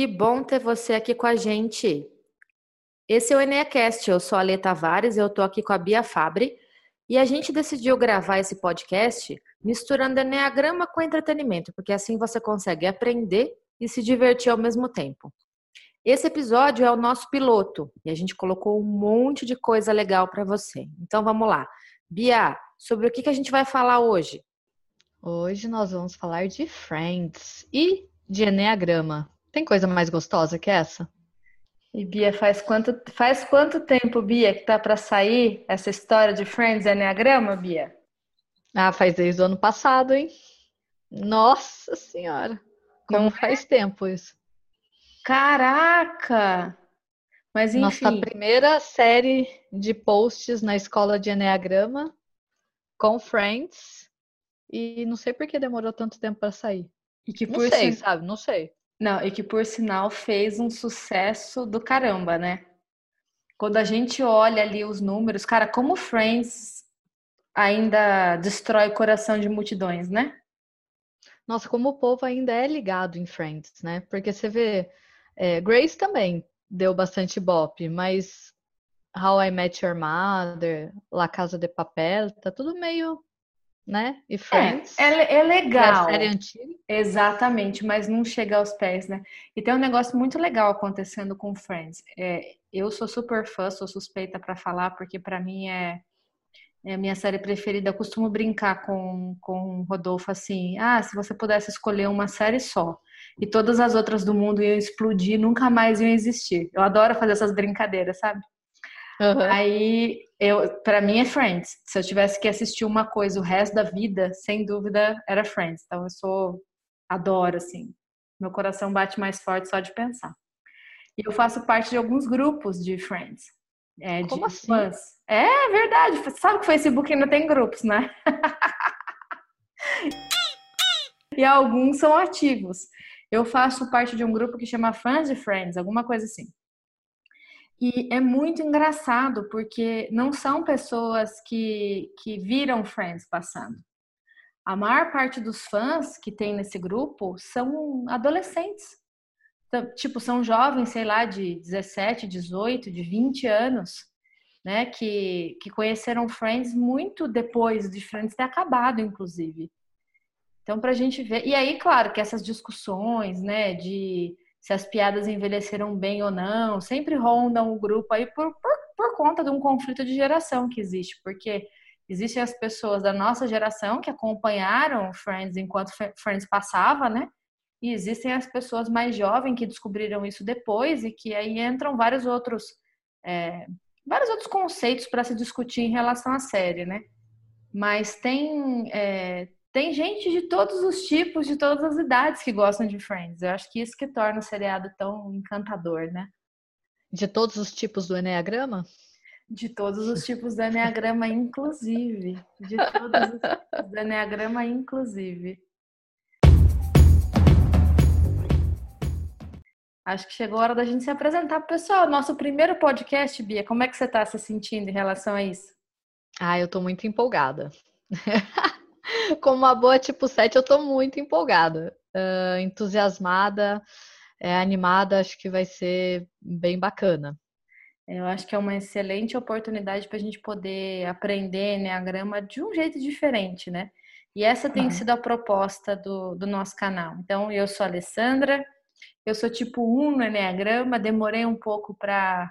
Que bom ter você aqui com a gente. Esse é o Eneacast, eu sou a Lê Tavares, eu estou aqui com a Bia Fabre e a gente decidiu gravar esse podcast misturando Eneagrama com entretenimento, porque assim você consegue aprender e se divertir ao mesmo tempo. Esse episódio é o nosso piloto e a gente colocou um monte de coisa legal para você. Então vamos lá. Bia, sobre o que, que a gente vai falar hoje? Hoje nós vamos falar de Friends e de Enneagrama. Tem coisa mais gostosa que essa? E Bia, faz quanto, faz quanto tempo, Bia, que tá para sair essa história de Friends e Enneagrama, Bia? Ah, faz desde o ano passado, hein? Nossa Senhora! Como Não é? faz tempo isso? Caraca! Mas enfim. Nossa primeira série de posts na escola de Enneagrama com Friends. E não sei por que demorou tanto tempo para sair. E que não sei, sin... sabe? Não sei. Não, e que por sinal fez um sucesso do caramba, né? Quando a gente olha ali os números, cara, como Friends ainda destrói o coração de multidões, né? Nossa, como o povo ainda é ligado em Friends, né? Porque você vê, é, Grace também deu bastante bop, mas How I Met Your Mother, La Casa de Papel, tá tudo meio, né? E Friends. É, é, é legal. É série antiga. Exatamente, mas não chega aos pés, né? E tem um negócio muito legal acontecendo com Friends. É, eu sou super fã, sou suspeita para falar, porque para mim é é a minha série preferida. Eu costumo brincar com, com o Rodolfo assim: ah, se você pudesse escolher uma série só e todas as outras do mundo iam explodir, nunca mais iam existir. Eu adoro fazer essas brincadeiras, sabe? Uhum. Aí, eu, para mim é Friends. Se eu tivesse que assistir uma coisa o resto da vida, sem dúvida era Friends. Então eu sou, adoro assim. Meu coração bate mais forte só de pensar. E eu faço parte de alguns grupos de Friends. É, Como de assim? fãs. É verdade. Sabe que o Facebook ainda tem grupos, né? e alguns são ativos. Eu faço parte de um grupo que chama Fans de Friends, alguma coisa assim. E é muito engraçado, porque não são pessoas que, que viram Friends passando. A maior parte dos fãs que tem nesse grupo são adolescentes. Tipo, são jovens, sei lá, de 17, 18, de 20 anos, né? Que, que conheceram Friends muito depois de Friends ter acabado, inclusive. Então, para a gente ver. E aí, claro, que essas discussões, né, de se as piadas envelheceram bem ou não, sempre rondam o grupo aí por, por, por conta de um conflito de geração que existe, porque existem as pessoas da nossa geração que acompanharam Friends enquanto Friends passava, né? E existem as pessoas mais jovens que descobriram isso depois e que aí entram vários outros é, vários outros conceitos para se discutir em relação à série, né? Mas tem é, tem gente de todos os tipos, de todas as idades que gostam de Friends. Eu acho que isso que torna o seriado tão encantador, né? De todos os tipos do Enneagrama? De todos os tipos do Enneagrama, inclusive. De todos os tipos do Enneagrama, inclusive. Acho que chegou a hora da gente se apresentar para o pessoal. Nosso primeiro podcast, Bia, como é que você está se sentindo em relação a isso? Ah, eu estou muito empolgada. Como uma boa tipo 7, eu estou muito empolgada, uh, entusiasmada, é, animada, acho que vai ser bem bacana. Eu acho que é uma excelente oportunidade para a gente poder aprender Enneagrama de um jeito diferente, né? E essa tem uhum. sido a proposta do, do nosso canal. Então, eu sou a Alessandra, eu sou tipo 1 no Enneagrama, demorei um pouco para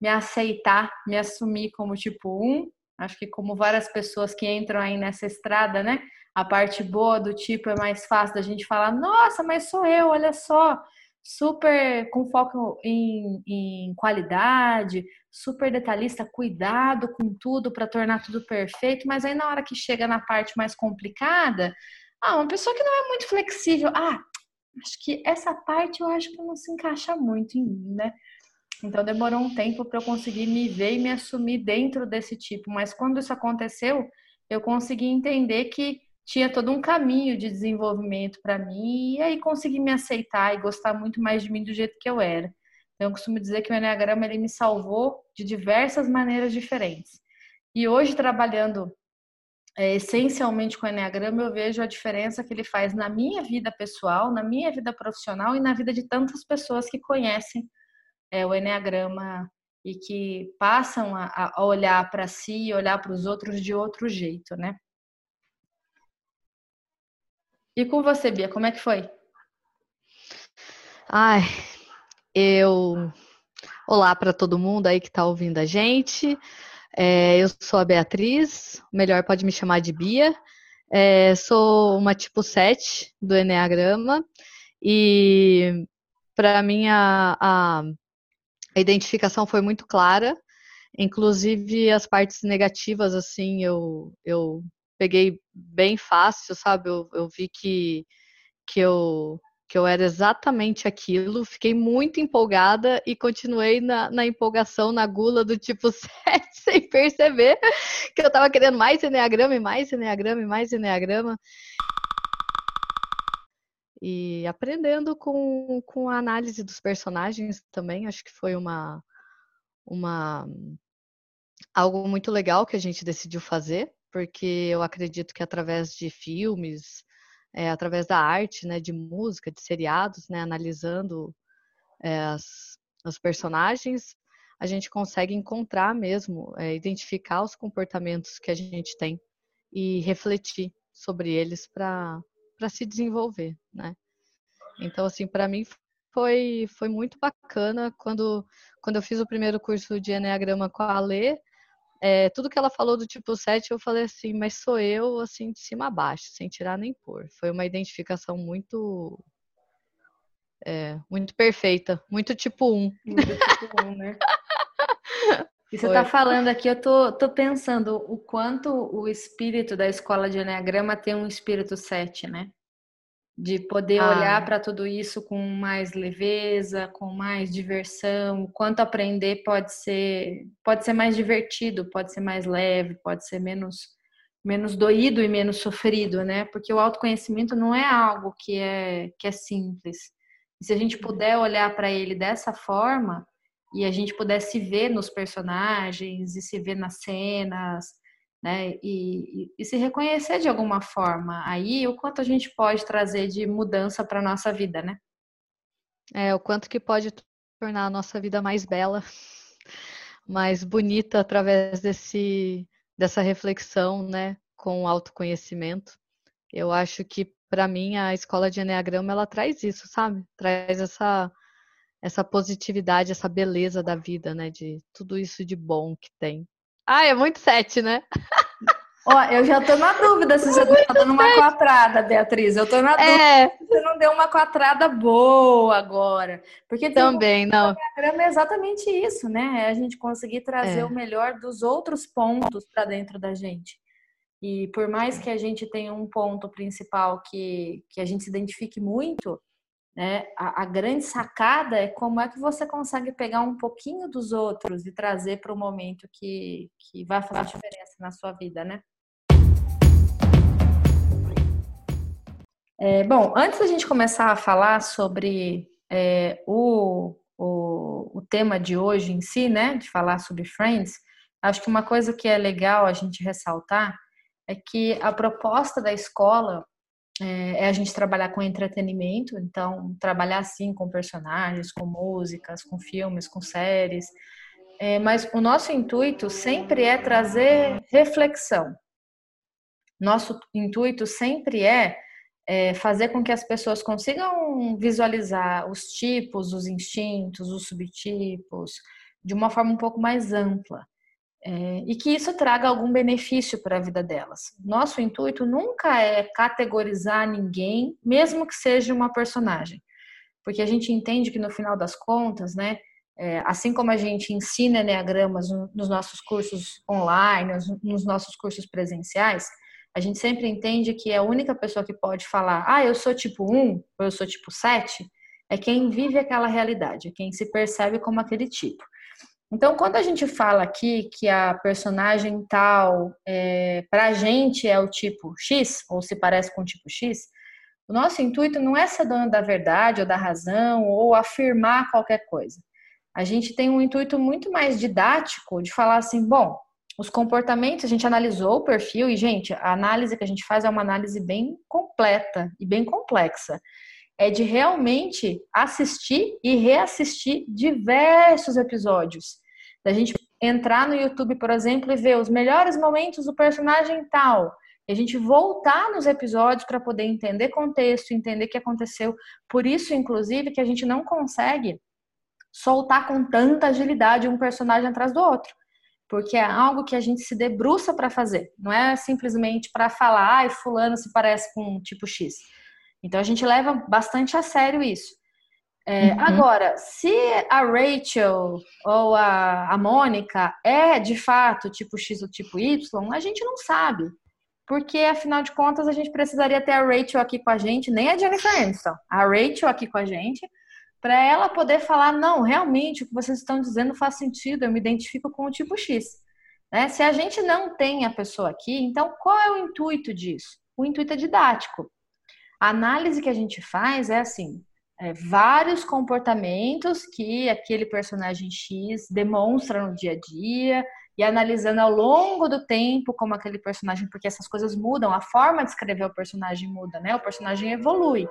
me aceitar, me assumir como tipo 1. Acho que como várias pessoas que entram aí nessa estrada, né? A parte boa do tipo é mais fácil da gente falar, nossa, mas sou eu, olha só. Super com foco em, em qualidade, super detalhista, cuidado com tudo para tornar tudo perfeito, mas aí na hora que chega na parte mais complicada, ah, uma pessoa que não é muito flexível, ah, acho que essa parte eu acho que não se encaixa muito em mim, né? Então demorou um tempo para eu conseguir me ver e me assumir dentro desse tipo, mas quando isso aconteceu, eu consegui entender que tinha todo um caminho de desenvolvimento para mim e aí consegui me aceitar e gostar muito mais de mim do jeito que eu era. Então eu costumo dizer que o Enneagrama ele me salvou de diversas maneiras diferentes. E hoje trabalhando é, essencialmente com o Enneagrama, eu vejo a diferença que ele faz na minha vida pessoal, na minha vida profissional e na vida de tantas pessoas que conhecem é, o Enneagrama e que passam a, a olhar para si e olhar para os outros de outro jeito, né? E com você, Bia, como é que foi? Ai, eu. Olá para todo mundo aí que está ouvindo a gente. É, eu sou a Beatriz, melhor pode me chamar de Bia. É, sou uma tipo 7 do Enneagrama e para mim a, a, a, identificação foi muito clara, inclusive as partes negativas, assim, eu, eu peguei bem fácil, sabe? Eu, eu vi que, que eu que eu era exatamente aquilo, fiquei muito empolgada e continuei na, na empolgação, na gula do tipo 7, sem perceber que eu estava querendo mais Enneagrama e mais Enneagrama e mais Enneagrama. E aprendendo com, com a análise dos personagens também, acho que foi uma, uma algo muito legal que a gente decidiu fazer, porque eu acredito que através de filmes, é, através da arte, né, de música, de seriados, né, analisando é, as, os personagens, a gente consegue encontrar mesmo, é, identificar os comportamentos que a gente tem e refletir sobre eles para se desenvolver, né? Então, assim, para mim foi, foi muito bacana quando, quando eu fiz o primeiro curso de Enneagrama com a Lê, é, tudo que ela falou do tipo 7, eu falei assim, mas sou eu, assim, de cima a baixo, sem tirar nem pôr. Foi uma identificação muito. É, muito perfeita, muito tipo 1. Muito tipo 1, né? E você está falando aqui, eu tô, tô pensando o quanto o espírito da escola de Enneagrama tem um espírito 7, né? de poder ah. olhar para tudo isso com mais leveza, com mais diversão, o quanto aprender pode ser pode ser mais divertido, pode ser mais leve, pode ser menos menos doído e menos sofrido, né? Porque o autoconhecimento não é algo que é que é simples. E se a gente puder olhar para ele dessa forma e a gente puder se ver nos personagens e se ver nas cenas, né? E, e, e, se reconhecer de alguma forma. Aí, o quanto a gente pode trazer de mudança para nossa vida, né? É, o quanto que pode tornar a nossa vida mais bela, mais bonita através desse, dessa reflexão, né? Com o autoconhecimento. Eu acho que, para mim, a escola de Enneagrama, ela traz isso, sabe? Traz essa essa positividade, essa beleza da vida, né? De tudo isso de bom que tem. Ah, é muito sete, né? Ó, eu já tô na dúvida se você tá dando uma quatrada, Beatriz. Eu tô na dúvida é. se você não deu uma quatrada boa agora. Porque também, não. O é exatamente isso, né? É a gente conseguir trazer é. o melhor dos outros pontos para dentro da gente. E por mais que a gente tenha um ponto principal que, que a gente se identifique muito, né? A, a, grande sacada é como é que você consegue pegar um pouquinho dos outros e trazer para o momento que, que vai fazer diferença na sua vida, né? É, bom, antes da gente começar a falar sobre é, o, o, o tema de hoje em si, né, de falar sobre Friends, acho que uma coisa que é legal a gente ressaltar é que a proposta da escola é, é, a gente trabalhar com entretenimento, então trabalhar assim com personagens, com músicas, com filmes, com séries. É, mas o nosso intuito sempre é trazer reflexão. Nosso intuito sempre é, é fazer com que as pessoas consigam visualizar os tipos, os instintos, os subtipos, de uma forma um pouco mais ampla. É, e que isso traga algum benefício para a vida delas. Nosso intuito nunca é categorizar ninguém, mesmo que seja uma personagem, porque a gente entende que no final das contas, né, é, assim como a gente ensina enneagramas nos nossos cursos online, nos nossos cursos presenciais, a gente sempre entende que a única pessoa que pode falar, ah, eu sou tipo 1 ou eu sou tipo 7, é quem vive aquela realidade, é quem se percebe como aquele tipo. Então, quando a gente fala aqui que a personagem tal, é, para a gente é o tipo X, ou se parece com o tipo X, o nosso intuito não é ser dono da verdade ou da razão ou afirmar qualquer coisa. A gente tem um intuito muito mais didático de falar assim: bom, os comportamentos, a gente analisou o perfil e, gente, a análise que a gente faz é uma análise bem completa e bem complexa. É de realmente assistir e reassistir diversos episódios. Da gente entrar no YouTube, por exemplo, e ver os melhores momentos do personagem tal. E a gente voltar nos episódios para poder entender contexto, entender o que aconteceu. Por isso, inclusive, que a gente não consegue soltar com tanta agilidade um personagem atrás do outro porque é algo que a gente se debruça para fazer, não é simplesmente para falar, ai, fulano se parece com um tipo X. Então a gente leva bastante a sério isso. É, uhum. Agora, se a Rachel ou a, a Mônica é de fato tipo X ou tipo Y, a gente não sabe. Porque, afinal de contas, a gente precisaria ter a Rachel aqui com a gente, nem a Jennifer Aniston, a Rachel aqui com a gente, para ela poder falar, não, realmente o que vocês estão dizendo faz sentido, eu me identifico com o tipo X. Né? Se a gente não tem a pessoa aqui, então qual é o intuito disso? O intuito é didático. A análise que a gente faz é assim: é, vários comportamentos que aquele personagem X demonstra no dia a dia, e analisando ao longo do tempo como aquele personagem, porque essas coisas mudam, a forma de escrever o personagem muda, né? O personagem evolui.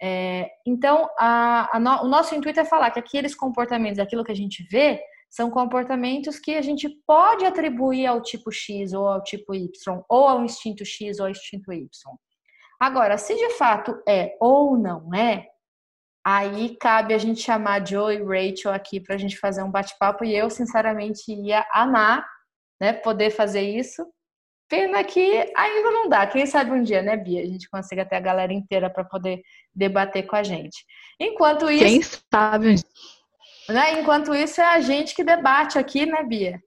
É, então, a, a no, o nosso intuito é falar que aqueles comportamentos, aquilo que a gente vê, são comportamentos que a gente pode atribuir ao tipo X ou ao tipo Y, ou ao instinto X ou ao instinto Y. Agora, se de fato é ou não é, aí cabe a gente chamar Joe e Rachel aqui para a gente fazer um bate-papo e eu, sinceramente, ia amar né, poder fazer isso Pena que ainda não dá. Quem sabe um dia, né, Bia? A gente consiga ter a galera inteira para poder debater com a gente. Enquanto isso. Quem sabe? Né, enquanto isso, é a gente que debate aqui, né, Bia?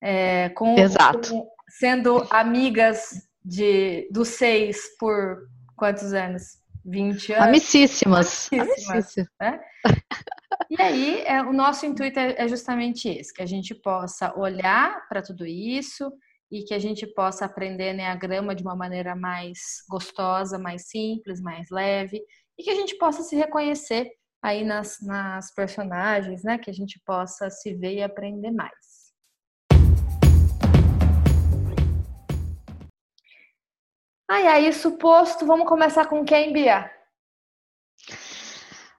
É, com, Exato. Com, sendo amigas de, dos seis por quantos anos? 20 anos? Amicíssimas. Amicíssimas. Né? E aí, é, o nosso intuito é, é justamente esse: que a gente possa olhar para tudo isso e que a gente possa aprender Enneagrama de uma maneira mais gostosa, mais simples, mais leve, e que a gente possa se reconhecer aí nas, nas personagens, né? Que a gente possa se ver e aprender mais. Ai, aí, suposto, vamos começar com quem, Bia?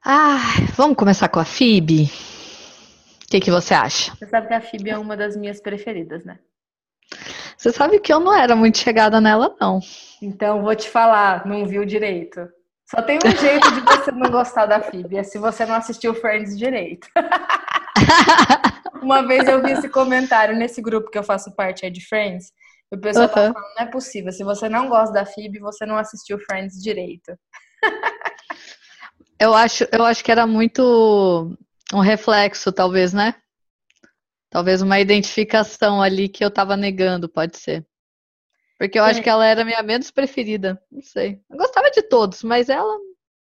Ah, vamos começar com a Fib? O que, que você acha? Você sabe que a Fib é uma das minhas preferidas, né? Você sabe que eu não era muito chegada nela, não. Então, vou te falar, não viu direito. Só tem um jeito de você não gostar da Phoebe, é se você não assistiu Friends direito. Uma vez eu vi esse comentário nesse grupo que eu faço parte, é de Friends, o pessoal uhum. falando, não é possível, se você não gosta da Phoebe, você não assistiu Friends direito. eu acho, eu acho que era muito um reflexo, talvez, né? Talvez uma identificação ali que eu tava negando, pode ser. Porque eu é. acho que ela era a minha menos preferida. Não sei. Eu gostava de todos, mas ela.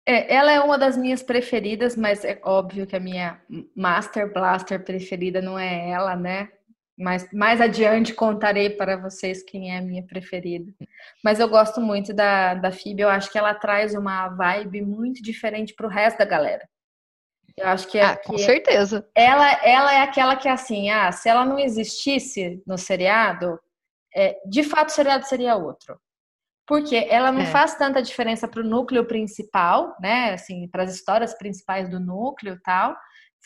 É, ela é uma das minhas preferidas, mas é óbvio que a minha Master Blaster preferida não é ela, né? Mas mais adiante contarei para vocês quem é a minha preferida. Mas eu gosto muito da, da Phoebe, eu acho que ela traz uma vibe muito diferente para o resto da galera. Eu acho que, é, ah, com certeza. Ela, ela é aquela que, assim, ah, se ela não existisse no seriado, é, de fato o seriado seria outro. Porque ela não é. faz tanta diferença para o núcleo principal, né? Assim, para as histórias principais do núcleo e tal.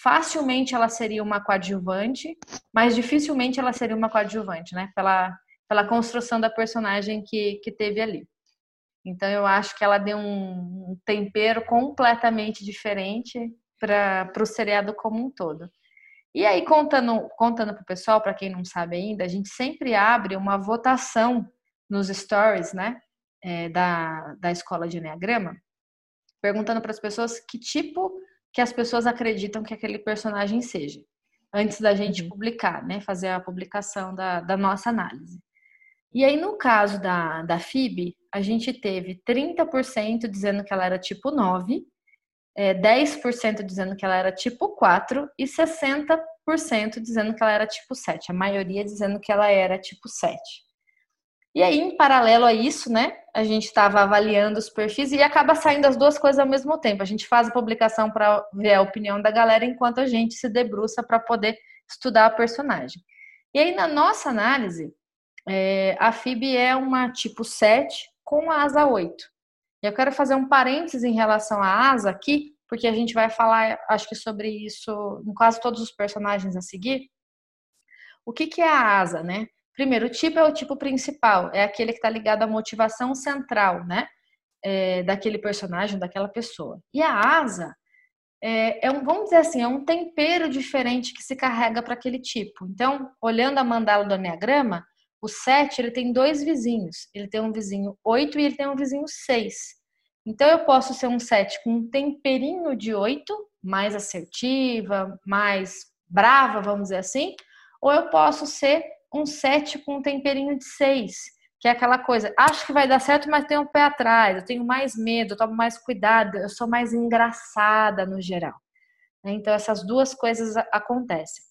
Facilmente ela seria uma coadjuvante, mas dificilmente ela seria uma coadjuvante, né? Pela, pela construção da personagem que, que teve ali. Então eu acho que ela deu um tempero completamente diferente para o seriado como um todo. E aí, contando, contando para o pessoal, para quem não sabe ainda, a gente sempre abre uma votação nos stories, né, é, da, da escola de Enneagrama, perguntando para as pessoas que tipo que as pessoas acreditam que aquele personagem seja, antes da gente uhum. publicar, né, fazer a publicação da, da nossa análise. E aí, no caso da, da FIB, a gente teve 30% dizendo que ela era tipo 9 é, 10% dizendo que ela era tipo 4 e 60% dizendo que ela era tipo 7. A maioria dizendo que ela era tipo 7. E aí, em paralelo a isso, né, a gente estava avaliando os perfis e acaba saindo as duas coisas ao mesmo tempo. A gente faz a publicação para ver a opinião da galera enquanto a gente se debruça para poder estudar a personagem. E aí, na nossa análise, é, a FIB é uma tipo 7 com asa 8. E eu quero fazer um parênteses em relação à asa aqui, porque a gente vai falar, acho que sobre isso em quase todos os personagens a seguir. O que, que é a asa, né? Primeiro, tipo é o tipo principal, é aquele que está ligado à motivação central, né? É, daquele personagem, daquela pessoa. E a asa é, é, um, vamos dizer assim, é um tempero diferente que se carrega para aquele tipo. Então, olhando a mandala do Enneagrama, o 7 ele tem dois vizinhos. Ele tem um vizinho 8 e ele tem um vizinho 6. Então, eu posso ser um 7 com um temperinho de 8, mais assertiva, mais brava, vamos dizer assim, ou eu posso ser um 7 com um temperinho de 6, que é aquela coisa, acho que vai dar certo, mas tenho um pé atrás, eu tenho mais medo, eu tomo mais cuidado, eu sou mais engraçada no geral. Né? Então, essas duas coisas acontecem.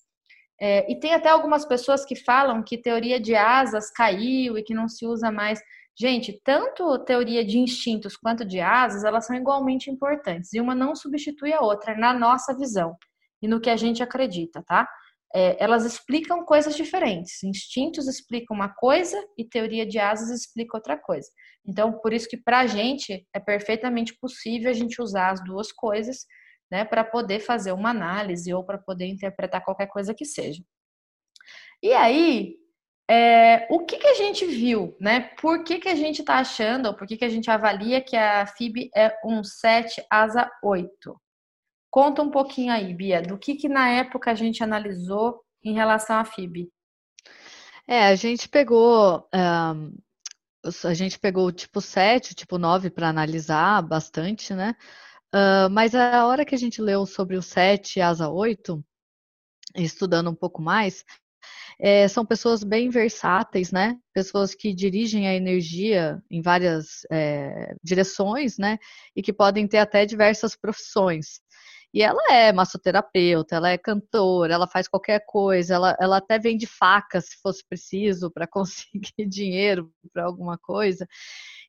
É, e tem até algumas pessoas que falam que teoria de asas caiu e que não se usa mais. Gente, tanto teoria de instintos quanto de asas, elas são igualmente importantes. E uma não substitui a outra, na nossa visão e no que a gente acredita, tá? É, elas explicam coisas diferentes. Instintos explicam uma coisa e teoria de asas explica outra coisa. Então, por isso que para a gente é perfeitamente possível a gente usar as duas coisas, né, para poder fazer uma análise ou para poder interpretar qualquer coisa que seja. E aí, é, o que, que a gente viu, né? Por que, que a gente está achando, ou por que, que a gente avalia que a FIB é um 7 asa 8? Conta um pouquinho aí, Bia, do que, que na época a gente analisou em relação à FIB. É, a gente pegou. Um, a gente pegou o tipo 7, o tipo 9 para analisar bastante, né? Uh, mas a hora que a gente leu sobre o 7 e asa 8, estudando um pouco mais, é, são pessoas bem versáteis, né? Pessoas que dirigem a energia em várias é, direções, né? E que podem ter até diversas profissões. E ela é massoterapeuta, ela é cantora, ela faz qualquer coisa, ela, ela até vende faca se fosse preciso para conseguir dinheiro para alguma coisa.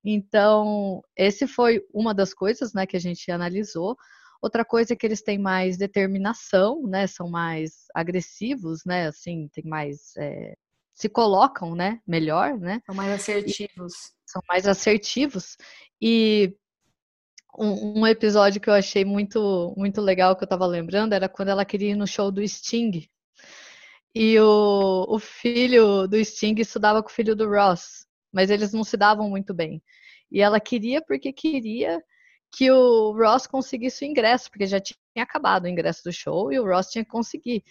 Então, esse foi uma das coisas né, que a gente analisou. Outra coisa é que eles têm mais determinação, né? São mais agressivos, né? Assim, tem mais. É, se colocam, né? Melhor, né? São mais assertivos. E são mais assertivos. E um, um, episódio que eu achei muito, muito legal, que eu tava lembrando, era quando ela queria ir no show do Sting. E o, o filho do Sting estudava com o filho do Ross, mas eles não se davam muito bem. E ela queria porque queria que o Ross conseguisse o ingresso, porque já tinha acabado o ingresso do show e o Ross tinha que conseguir.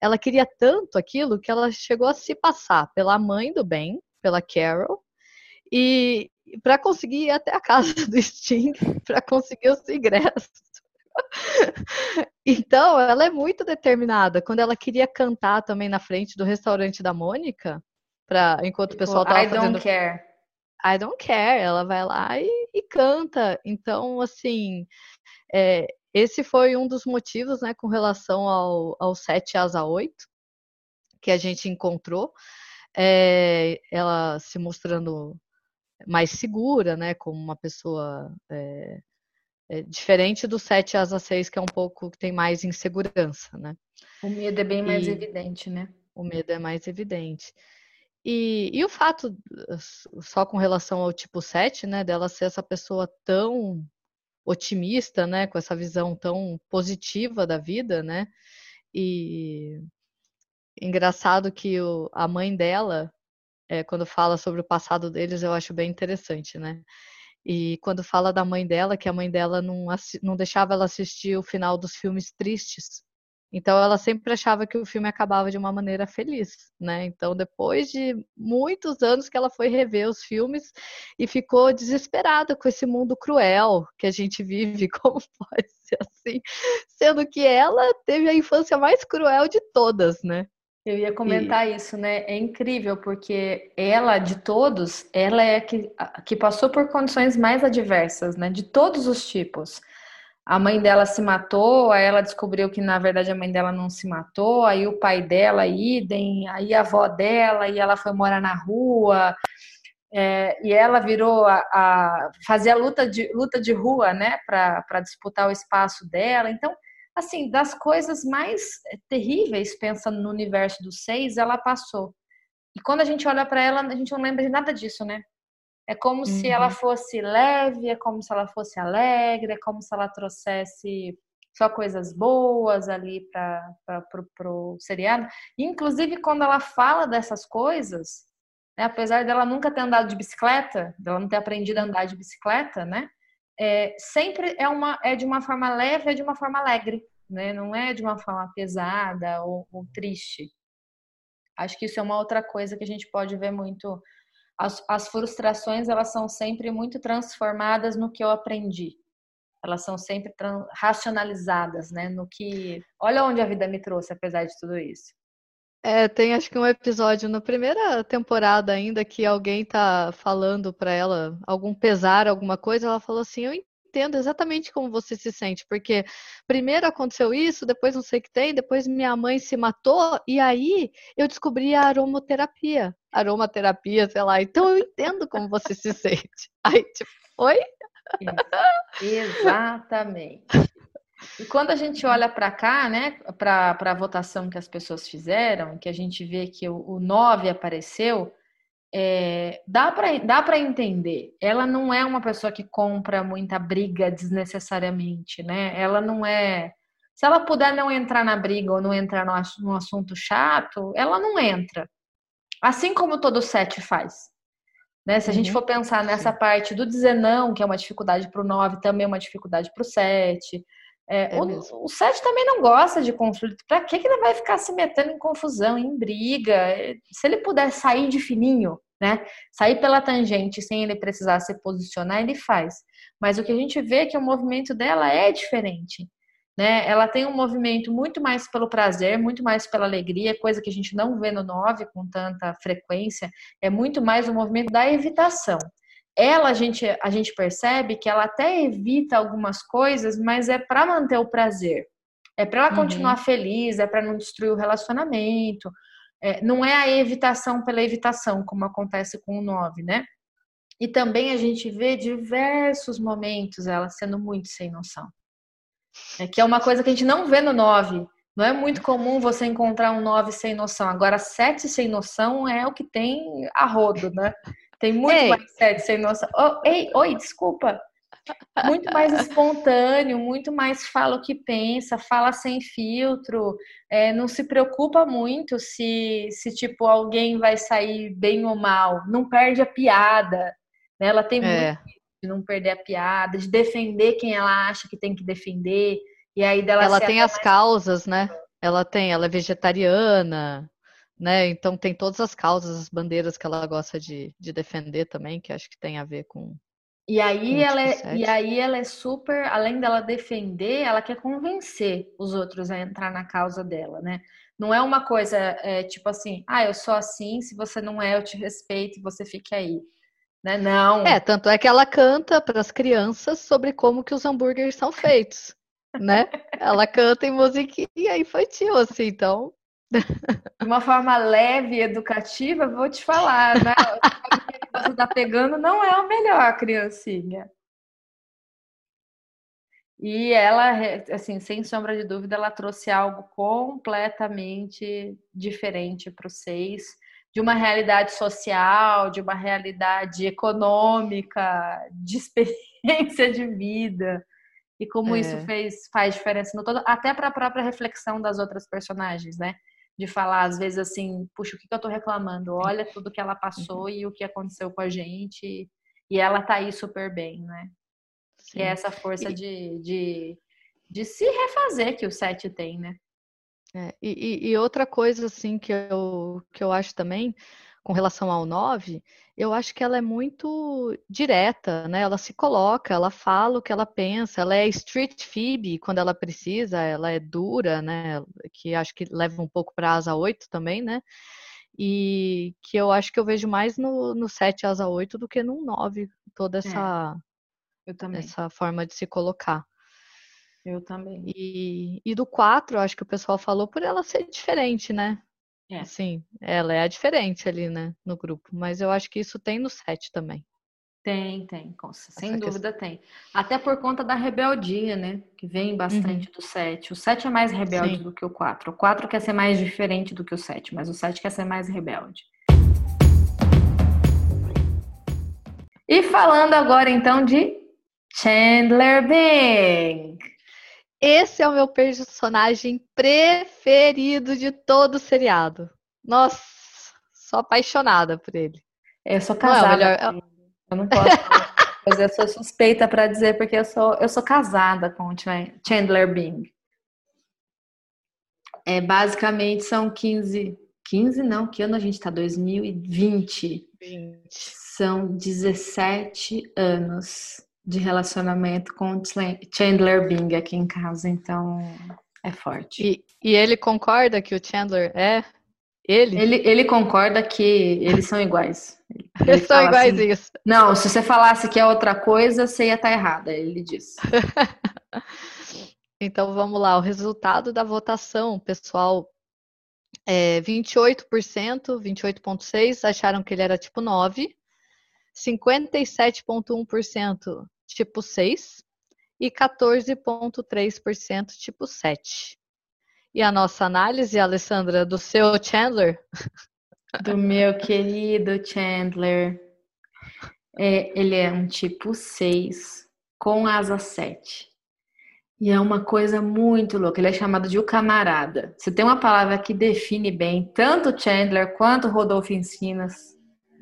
Ela queria tanto aquilo que ela chegou a se passar pela mãe do Ben, pela Carol, e para conseguir ir até a casa do Sting, para conseguir os ingressos. Então, ela é muito determinada. Quando ela queria cantar também na frente do restaurante da Mônica, pra, enquanto o pessoal estava fazendo... I don't care. I don't care. Ela vai lá e, e canta. Então, assim, é, esse foi um dos motivos, né, com relação ao, ao 7 asa 8, que a gente encontrou. É, ela se mostrando mais segura, né? Como uma pessoa é, é diferente do 7 asa 6, que é um pouco que tem mais insegurança, né? O medo é bem mais e evidente, né? O medo é mais evidente. E, e o fato, só com relação ao tipo 7, né, dela ser essa pessoa tão otimista, né, com essa visão tão positiva da vida, né, e engraçado que o, a mãe dela é, quando fala sobre o passado deles, eu acho bem interessante, né? E quando fala da mãe dela, que a mãe dela não, não deixava ela assistir o final dos filmes tristes. Então ela sempre achava que o filme acabava de uma maneira feliz, né? Então depois de muitos anos que ela foi rever os filmes e ficou desesperada com esse mundo cruel que a gente vive, como pode ser assim, sendo que ela teve a infância mais cruel de todas, né? Eu ia comentar e... isso, né? É incrível, porque ela, de todos, ela é a que, a que passou por condições mais adversas, né? De todos os tipos. A mãe dela se matou, aí ela descobriu que na verdade a mãe dela não se matou, aí o pai dela, idem, aí a avó dela, e ela foi morar na rua, é, e ela virou a, a fazer a luta de, luta de rua, né, para disputar o espaço dela. Então, assim, das coisas mais terríveis, pensando no universo dos seis, ela passou. E quando a gente olha para ela, a gente não lembra de nada disso, né? É como uhum. se ela uhum. fosse leve, é como se ela fosse alegre, é como se ela trouxesse só coisas boas ali para o seriado. Inclusive, quando ela fala dessas coisas, né, apesar dela nunca ter andado de bicicleta, dela não ter aprendido a andar de bicicleta, né? É, sempre é, uma, é de uma forma leve, é de uma forma alegre, né? Não é de uma forma pesada ou, ou triste. Acho que isso é uma outra coisa que a gente pode ver muito. As, as frustrações, elas são sempre muito transformadas no que eu aprendi elas são sempre racionalizadas, né? No que. Olha onde a vida me trouxe, apesar de tudo isso. É, tem acho que um episódio na primeira temporada ainda que alguém tá falando para ela algum pesar, alguma coisa, ela falou assim: "Eu entendo exatamente como você se sente, porque primeiro aconteceu isso, depois não sei o que tem, depois minha mãe se matou e aí eu descobri a aromaterapia, aromaterapia, sei lá. Então eu entendo como você se sente". Aí tipo, oi? Exatamente. E quando a gente olha para cá, né, para a votação que as pessoas fizeram, que a gente vê que o, o 9 apareceu, é, dá para dá entender. Ela não é uma pessoa que compra muita briga desnecessariamente, né? Ela não é. Se ela puder não entrar na briga ou não entrar no, no assunto chato, ela não entra. Assim como todo sete faz. Né? Se a gente uhum. for pensar nessa Sim. parte do dizer não, que é uma dificuldade para o 9, também é uma dificuldade para o 7. É, é o, o 7 também não gosta de conflito. Para que, que ele vai ficar se metendo em confusão, em briga? Se ele puder sair de fininho, né? Sair pela tangente sem ele precisar se posicionar, ele faz. Mas o que a gente vê é que o movimento dela é diferente né? Ela tem um movimento muito mais pelo prazer, muito mais pela alegria, coisa que a gente não vê no 9 com tanta frequência, é muito mais o um movimento da evitação. Ela, a gente, a gente percebe que ela até evita algumas coisas, mas é para manter o prazer. É para ela uhum. continuar feliz, é para não destruir o relacionamento. É, não é a evitação pela evitação, como acontece com o 9, né? E também a gente vê diversos momentos ela sendo muito sem noção. É que é uma coisa que a gente não vê no 9. Não é muito comum você encontrar um 9 sem noção. Agora, 7 sem noção é o que tem a rodo, né? Tem muito ei. mais 7 sem noção. Oh, ei, oi, desculpa. Muito mais espontâneo, muito mais fala o que pensa, fala sem filtro, é, não se preocupa muito se, se, tipo, alguém vai sair bem ou mal, não perde a piada. Né? Ela tem é. muito de não perder a piada, de defender quem ela acha que tem que defender. E aí dela Ela tem as causas, né? Ela tem, ela é vegetariana, né? Então tem todas as causas, as bandeiras que ela gosta de, de defender também, que acho que tem a ver com. E aí, com ela é, e aí ela é super, além dela defender, ela quer convencer os outros a entrar na causa dela, né? Não é uma coisa é, tipo assim, ah, eu sou assim, se você não é, eu te respeito, você fique aí. Né? Não. É, tanto é que ela canta para as crianças sobre como que os hambúrgueres são feitos, né? ela canta em musiquinha infantil, assim, então. De uma forma leve e educativa, vou te falar, né? O que você está pegando não é o melhor, criancinha. E ela, assim, sem sombra de dúvida, ela trouxe algo completamente diferente para os seis de uma realidade social, de uma realidade econômica, de experiência de vida. E como é. isso fez, faz diferença no todo, até para a própria reflexão das outras personagens, né? De falar, às vezes, assim, puxa, o que, que eu tô reclamando? Olha tudo que ela passou e o que aconteceu com a gente. E ela tá aí super bem, né? Sim. Que é essa força e... de, de, de se refazer que o Sete tem, né? É, e, e, outra coisa assim que eu, que eu acho também, com relação ao 9, eu acho que ela é muito direta, né? Ela se coloca, ela fala o que ela pensa, ela é street Phoebe quando ela precisa, ela é dura, né? Que acho que leva um pouco para asa 8 também, né? E que eu acho que eu vejo mais no, no 7 asa 8 do que no 9, toda é, essa, é, essa forma de se colocar. Eu também. E, e do 4, acho que o pessoal falou por ela ser diferente, né? É. Sim, ela é a diferente ali, né, no grupo. Mas eu acho que isso tem no 7 também. Tem, tem, sem dúvida questão. tem. Até por conta da rebeldia, né? Que vem bastante uhum. do 7. O 7 é mais rebelde Sim. do que o 4. O 4 quer ser mais diferente do que o 7, mas o 7 quer ser mais rebelde. E falando agora então de Chandler Bing. Esse é o meu personagem preferido de todo o seriado. Nossa, sou apaixonada por ele. Eu sou casada. Não, é melhor... Eu não posso eu sou suspeita para dizer porque eu sou eu sou casada com o Chandler Bing. É, basicamente são 15, 15 não, que ano a gente tá? 2020. 20. São 17 anos de relacionamento com Chandler Bing aqui em casa, então é forte. E, e ele concorda que o Chandler é ele? Ele, ele concorda que eles são iguais. Ele eles são iguais assim, isso. Não, se você falasse que é outra coisa, você ia estar errada, ele disse. então vamos lá, o resultado da votação, pessoal. É 28%, 28,6% acharam que ele era tipo 9, 57,1% tipo 6 e 14,3% tipo 7. E a nossa análise, Alessandra, do seu Chandler? Do meu querido Chandler. É, ele é um tipo 6 com asa 7. E é uma coisa muito louca. Ele é chamado de o camarada. Você tem uma palavra que define bem tanto Chandler quanto Rodolfo Encinas,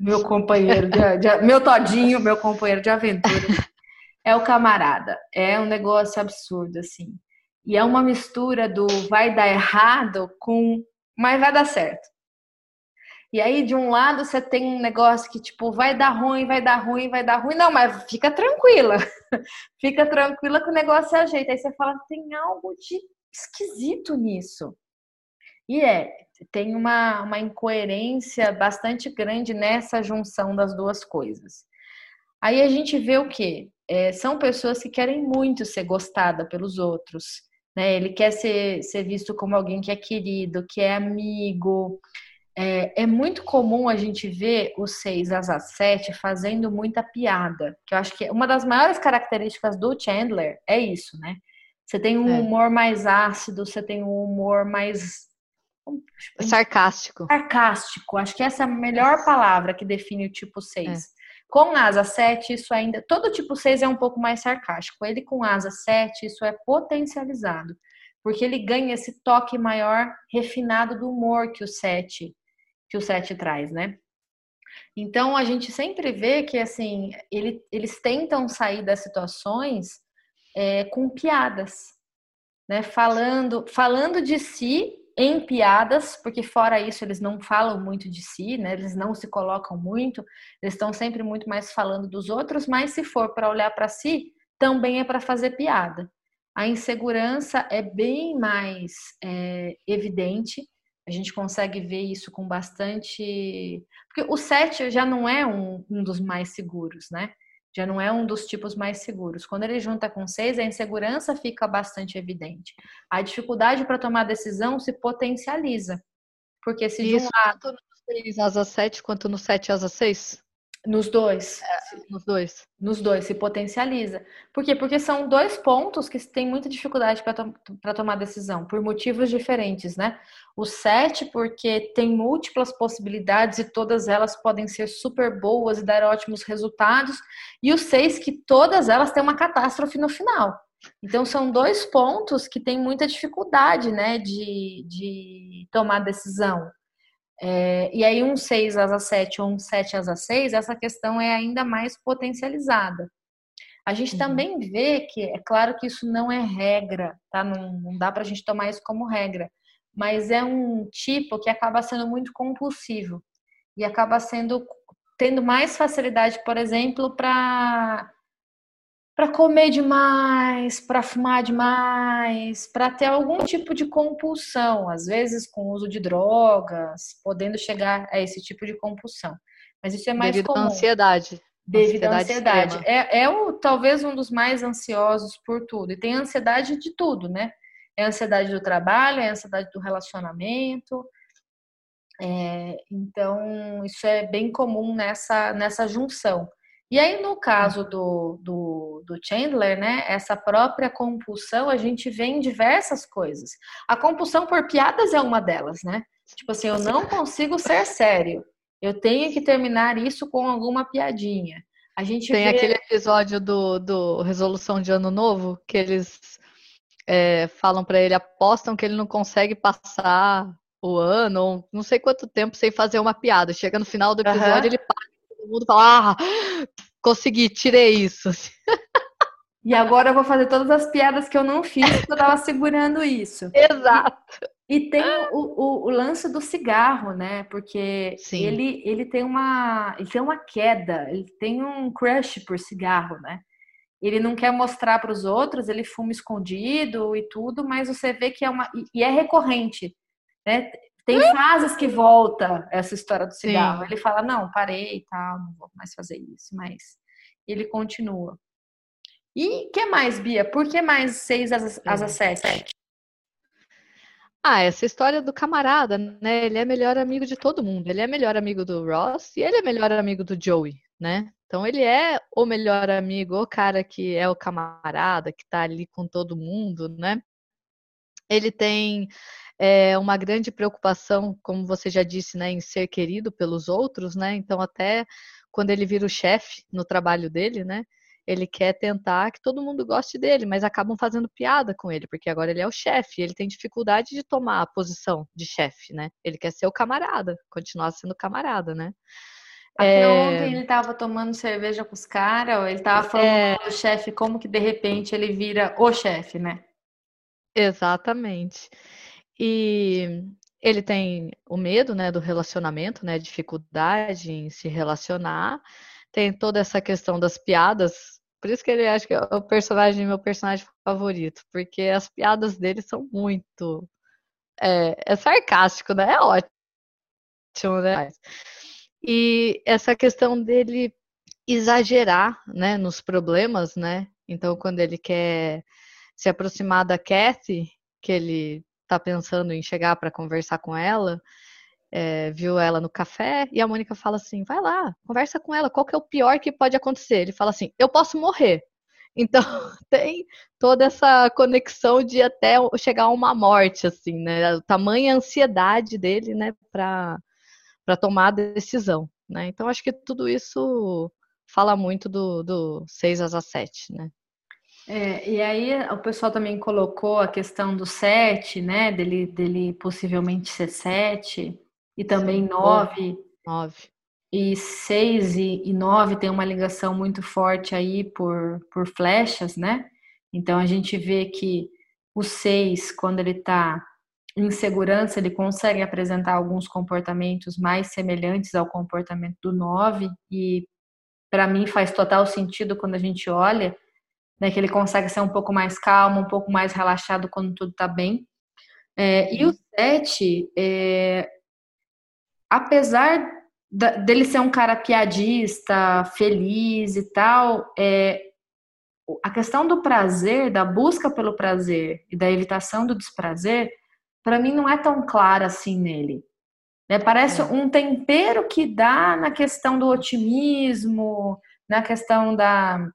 meu companheiro, de, de, meu todinho, meu companheiro de aventura. É o camarada. É um negócio absurdo, assim. E é uma mistura do vai dar errado com mas vai dar certo. E aí, de um lado, você tem um negócio que, tipo, vai dar ruim, vai dar ruim, vai dar ruim. Não, mas fica tranquila. fica tranquila que o negócio é ajeita. Aí você fala, tem algo de esquisito nisso. E é, tem uma, uma incoerência bastante grande nessa junção das duas coisas. Aí a gente vê o quê? É, são pessoas que querem muito ser gostada pelos outros. Né? Ele quer ser, ser visto como alguém que é querido, que é amigo. É, é muito comum a gente ver os seis as sete fazendo muita piada. Que eu acho que uma das maiores características do Chandler é isso, né? Você tem um é. humor mais ácido, você tem um humor mais sarcástico. Sarcástico. Acho que essa é a melhor palavra que define o tipo 6. É. Com asa 7, isso ainda. Todo tipo 6 é um pouco mais sarcástico. Ele com asa 7, isso é potencializado. Porque ele ganha esse toque maior, refinado do humor que o 7, que o 7 traz, né? Então a gente sempre vê que assim, ele, eles tentam sair das situações é, com piadas, né? Falando, falando de si em piadas, porque fora isso eles não falam muito de si, né? Eles não se colocam muito, eles estão sempre muito mais falando dos outros, mas se for para olhar para si, também é para fazer piada. A insegurança é bem mais é, evidente, a gente consegue ver isso com bastante. Porque o 7 já não é um, um dos mais seguros, né? Já não é um dos tipos mais seguros. Quando ele junta com seis, a insegurança fica bastante evidente. A dificuldade para tomar decisão se potencializa. Porque se Isso, de um lado. Tanto no 6 asa 7 quanto no 7 asa 6? Nos dois. É, nos dois. Nos dois, se potencializa. Por quê? Porque são dois pontos que têm muita dificuldade para to tomar decisão, por motivos diferentes, né? O sete, porque tem múltiplas possibilidades e todas elas podem ser super boas e dar ótimos resultados. E o seis, que todas elas têm uma catástrofe no final. Então, são dois pontos que têm muita dificuldade, né, de, de tomar decisão. É, e aí, um 6 asa 7 ou um 7 asa 6, essa questão é ainda mais potencializada. A gente uhum. também vê que, é claro que isso não é regra, tá? Não, não dá para a gente tomar isso como regra, mas é um tipo que acaba sendo muito compulsivo e acaba sendo tendo mais facilidade, por exemplo, para para comer demais, para fumar demais, para ter algum tipo de compulsão, às vezes com o uso de drogas, podendo chegar a esse tipo de compulsão. Mas isso é mais Devido comum. à ansiedade. Devido à ansiedade. É, é o, talvez um dos mais ansiosos por tudo. E tem ansiedade de tudo, né? É ansiedade do trabalho, é ansiedade do relacionamento. É, então, isso é bem comum nessa, nessa junção. E aí, no caso do, do, do, Chandler, né, essa própria compulsão a gente vê em diversas coisas. A compulsão por piadas é uma delas, né? Tipo assim, eu não consigo ser sério. Eu tenho que terminar isso com alguma piadinha. A gente tem vê... aquele episódio do, do Resolução de Ano Novo que eles é, falam para ele, apostam que ele não consegue passar o ano, não sei quanto tempo sem fazer uma piada. Chega no final do episódio, uhum. ele para todo mundo fala, ah, consegui, tirei isso. E agora eu vou fazer todas as piadas que eu não fiz porque eu tava segurando isso. Exato. E, e tem o, o, o, lance do cigarro, né? Porque ele, ele tem uma ele tem uma queda, ele tem um crush por cigarro, né? Ele não quer mostrar para os outros, ele fuma escondido e tudo, mas você vê que é uma e é recorrente, né? Tem fases que volta essa história do cigarro. Sim. Ele fala, não, parei e tal, não vou mais fazer isso, mas ele continua. E que mais, Bia? Por que mais seis às, às sete? Ah, essa história do camarada, né? Ele é melhor amigo de todo mundo. Ele é melhor amigo do Ross e ele é melhor amigo do Joey, né? Então ele é o melhor amigo, o cara que é o camarada, que tá ali com todo mundo, né? Ele tem é, uma grande preocupação, como você já disse, né, em ser querido pelos outros, né? Então até quando ele vira o chefe no trabalho dele, né? Ele quer tentar que todo mundo goste dele, mas acabam fazendo piada com ele, porque agora ele é o chefe, ele tem dificuldade de tomar a posição de chefe, né? Ele quer ser o camarada, continuar sendo camarada, né? Até é... ontem ele tava tomando cerveja com os caras, ou ele tava falando é... do chefe, como que de repente ele vira o chefe, né? Exatamente. E ele tem o medo, né, do relacionamento, né, dificuldade em se relacionar. Tem toda essa questão das piadas. Por isso que ele acho que é o personagem, meu personagem favorito, porque as piadas dele são muito é, é sarcástico, né? É ótimo, né? E essa questão dele exagerar, né, nos problemas, né? Então, quando ele quer se aproximar da Kathy, que ele tá pensando em chegar para conversar com ela, é, viu ela no café e a Mônica fala assim: vai lá, conversa com ela, qual que é o pior que pode acontecer? Ele fala assim: eu posso morrer. Então tem toda essa conexão de até chegar a uma morte, assim, né? A tamanha ansiedade dele, né, para tomar a decisão, né? Então acho que tudo isso fala muito do, do 6 às 7, né? É, e aí o pessoal também colocou a questão do 7, né? Dele, dele possivelmente ser 7, e também 9. 9. E 6 e 9 tem uma ligação muito forte aí por, por flechas, né? Então a gente vê que o 6, quando ele está em segurança, ele consegue apresentar alguns comportamentos mais semelhantes ao comportamento do 9, e para mim faz total sentido quando a gente olha né, que ele consegue ser um pouco mais calmo, um pouco mais relaxado quando tudo está bem. É, e o 7, é, apesar da, dele ser um cara piadista, feliz e tal, é, a questão do prazer, da busca pelo prazer e da evitação do desprazer, para mim não é tão clara assim nele. Né? Parece é. um tempero que dá na questão do otimismo, na questão da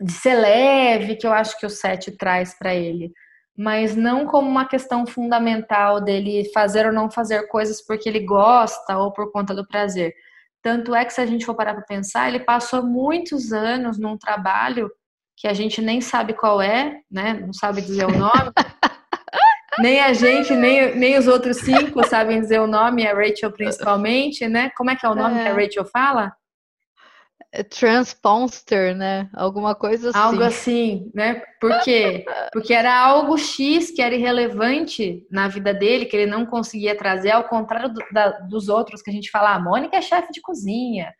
de ser leve, que eu acho que o 7 traz para ele, mas não como uma questão fundamental dele fazer ou não fazer coisas porque ele gosta ou por conta do prazer. Tanto é que se a gente for parar para pensar, ele passou muitos anos num trabalho que a gente nem sabe qual é, né? Não sabe dizer o nome. nem a gente, nem, nem os outros cinco sabem dizer o nome, a Rachel principalmente, né? Como é que é o nome é. que a Rachel fala? É transponster, né? Alguma coisa assim. Algo assim, né? Por quê? Porque era algo X que era irrelevante na vida dele, que ele não conseguia trazer, ao contrário do, da, dos outros que a gente fala, a Mônica é chefe de cozinha,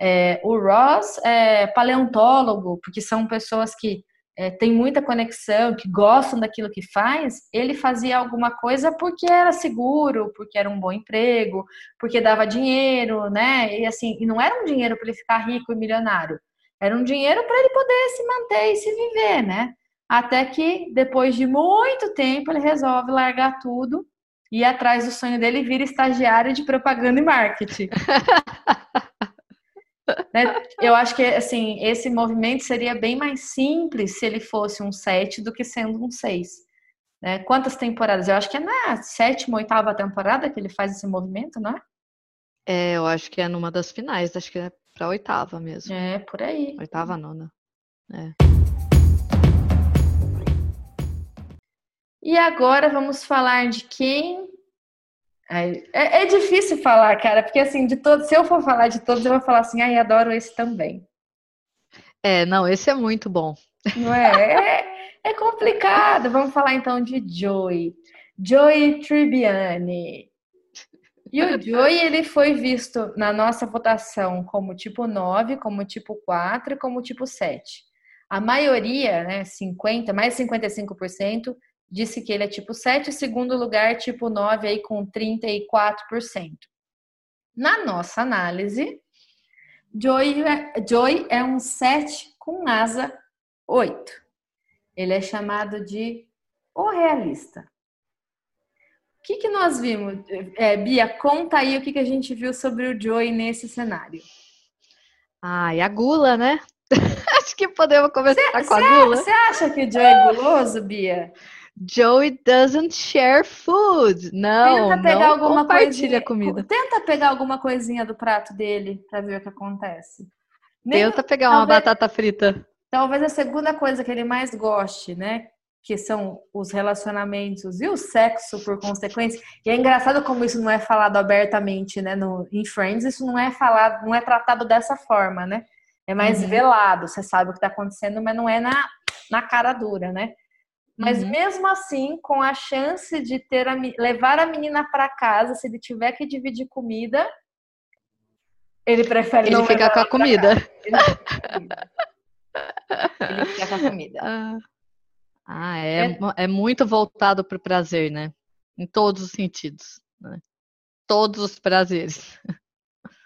é, o Ross é paleontólogo, porque são pessoas que é, tem muita conexão, que gostam daquilo que faz, ele fazia alguma coisa porque era seguro, porque era um bom emprego, porque dava dinheiro, né? E assim, e não era um dinheiro para ele ficar rico e milionário, era um dinheiro para ele poder se manter e se viver, né? Até que depois de muito tempo ele resolve largar tudo e atrás do sonho dele vira estagiário de propaganda e marketing. Né? Eu acho que assim esse movimento seria bem mais simples se ele fosse um 7 do que sendo um 6. Né? Quantas temporadas? Eu acho que é na sétima, oitava temporada que ele faz esse movimento, não é? É, eu acho que é numa das finais, acho que é pra oitava mesmo. É, por aí. Oitava, nona. É. E agora vamos falar de quem. É, é, difícil falar, cara, porque assim, de todos, se eu for falar de todos, eu vou falar assim, ai, adoro esse também. É, não, esse é muito bom. Não é? É, é complicado. Vamos falar então de Joey. Joey Tribbiani. E o Joey, ele foi visto na nossa votação como tipo 9, como tipo 4 e como tipo 7. A maioria, né, 50, mais 55%, disse que ele é tipo 7, segundo lugar, tipo 9, aí com 34%. Na nossa análise, Joy é, Joy é um 7 com asa 8. Ele é chamado de o realista. O que, que nós vimos? É, Bia, conta aí o que, que a gente viu sobre o Joy nesse cenário. Ah, e a gula, né? Acho que podemos começar cê, com a gula. Você acha que o Joy é guloso, Bia? Joey doesn't share food. Não, tenta pegar não alguma compartilha coisinha, comida. Tenta pegar alguma coisinha do prato dele para ver o que acontece. Nem, tenta pegar talvez, uma batata frita. Talvez a segunda coisa que ele mais goste, né? Que são os relacionamentos e o sexo por consequência. E é engraçado como isso não é falado abertamente, né? No, em Friends, isso não é falado, não é tratado dessa forma, né? É mais uhum. velado, você sabe o que tá acontecendo, mas não é na, na cara dura, né? Mas uhum. mesmo assim, com a chance de ter a, levar a menina para casa, se ele tiver que dividir comida, ele prefere ele não ficar com a comida. Ele fica com a comida. Ah, ah é, é, é muito voltado para o prazer, né? Em todos os sentidos. Né? Todos os prazeres.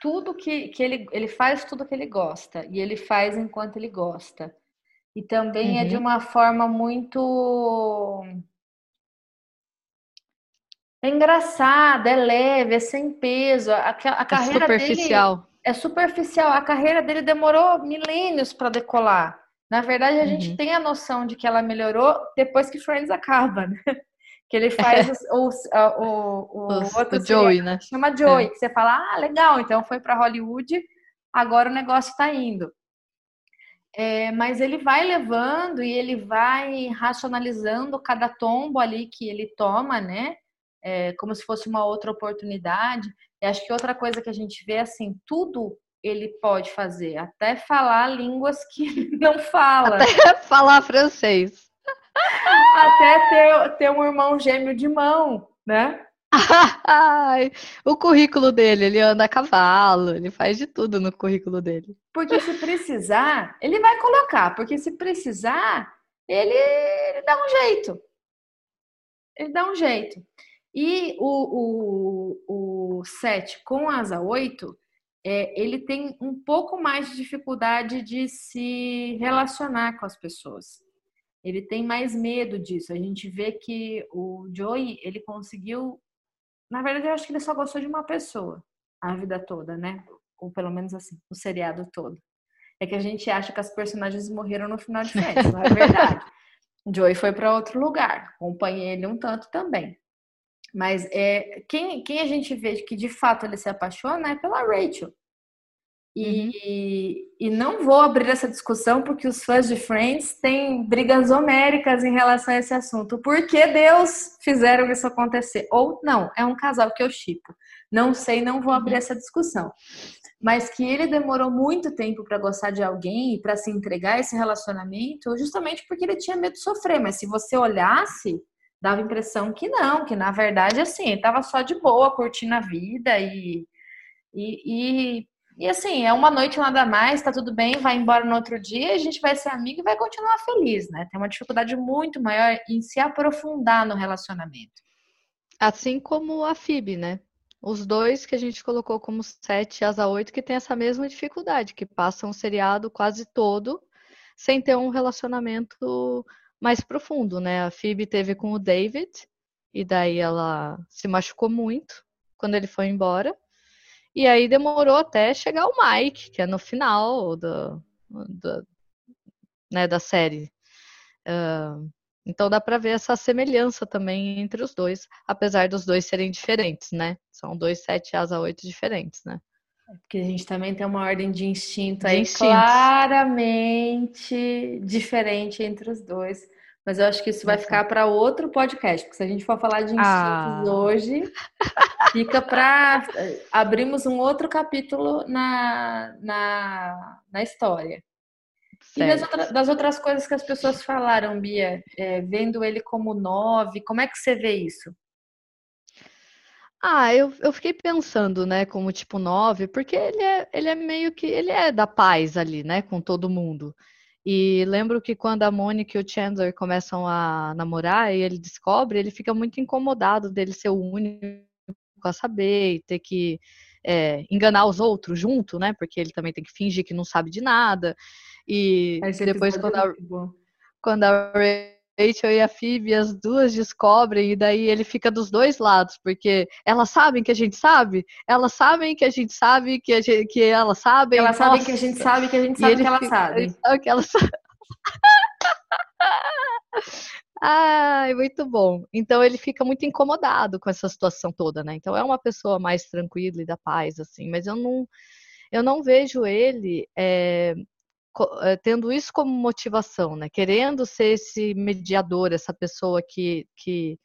Tudo que, que ele, ele faz tudo que ele gosta. E ele faz enquanto ele gosta. E também uhum. é de uhum. uma forma muito é engraçada, é leve, é sem peso. A, a é carreira é superficial. dele é superficial. A carreira dele demorou milênios para decolar. Na verdade, a uhum. gente tem a noção de que ela melhorou depois que Friends acaba, né? Que ele faz o, o, o, o outro o Joey, né? Chama Joey, é. que você fala, ah, legal, então foi para Hollywood, agora o negócio está indo. É, mas ele vai levando e ele vai racionalizando cada tombo ali que ele toma, né? É, como se fosse uma outra oportunidade. E acho que outra coisa que a gente vê assim, tudo ele pode fazer, até falar línguas que ele não fala. Até falar francês. Até ter, ter um irmão gêmeo de mão, né? O currículo dele, ele anda a cavalo, ele faz de tudo no currículo dele. Porque se precisar, ele vai colocar, porque se precisar, ele, ele dá um jeito. Ele dá um jeito. E o, o, o 7 com asa 8, é, ele tem um pouco mais de dificuldade de se relacionar com as pessoas. Ele tem mais medo disso. A gente vê que o Joey, ele conseguiu na verdade, eu acho que ele só gostou de uma pessoa a vida toda, né? Ou pelo menos assim, o seriado todo. É que a gente acha que as personagens morreram no final de Friends, não é verdade. Joey foi para outro lugar, acompanhei ele um tanto também. Mas é, quem, quem a gente vê que de fato ele se apaixona é pela Rachel. E, uhum. e não vou abrir essa discussão porque os fãs de Friends têm brigas homéricas em relação a esse assunto. Por que Deus fizeram isso acontecer? Ou não, é um casal que eu chipo. Não sei, não vou abrir uhum. essa discussão. Mas que ele demorou muito tempo para gostar de alguém e para se entregar a esse relacionamento, justamente porque ele tinha medo de sofrer. Mas se você olhasse, dava a impressão que não, que na verdade, assim, ele estava só de boa, curtindo a vida e, e, e e assim, é uma noite nada mais, tá tudo bem, vai embora no outro dia, a gente vai ser amigo e vai continuar feliz, né? Tem uma dificuldade muito maior em se aprofundar no relacionamento. Assim como a FIB, né? Os dois que a gente colocou como 7 asa 8 que tem essa mesma dificuldade, que passam o seriado quase todo sem ter um relacionamento mais profundo, né? A Phoebe teve com o David, e daí ela se machucou muito quando ele foi embora. E aí demorou até chegar o Mike, que é no final do, do né, da série. Uh, então dá para ver essa semelhança também entre os dois, apesar dos dois serem diferentes, né? São dois 7 As a 8 diferentes, né? É porque a gente também tem uma ordem de instinto de aí instintos. claramente diferente entre os dois. Mas eu acho que isso vai ficar para outro podcast, porque se a gente for falar de instintos ah. hoje, fica para abrimos um outro capítulo na, na, na história. Certo. E das, outra, das, outras coisas que as pessoas falaram, Bia, é, vendo ele como nove, como é que você vê isso? Ah, eu, eu fiquei pensando, né, como tipo nove, porque ele é, ele é meio que, ele é da paz ali, né, com todo mundo. E lembro que quando a Mônica e o Chandler começam a namorar e ele descobre, ele fica muito incomodado dele ser o único a saber e ter que é, enganar os outros junto, né? Porque ele também tem que fingir que não sabe de nada. E depois quando a, quando a Rachel e a Phoebe, as duas descobrem, e daí ele fica dos dois lados, porque elas sabem que a gente sabe, elas sabem que a gente sabe que, a gente, que elas sabem. Elas nossa. sabem que a gente sabe que a gente sabe que elas sabem. que elas sabem. Ai, muito bom. Então ele fica muito incomodado com essa situação toda, né? Então é uma pessoa mais tranquila e da paz, assim, mas eu não, eu não vejo ele é, tendo isso como motivação, né? Querendo ser esse mediador, essa pessoa que, que,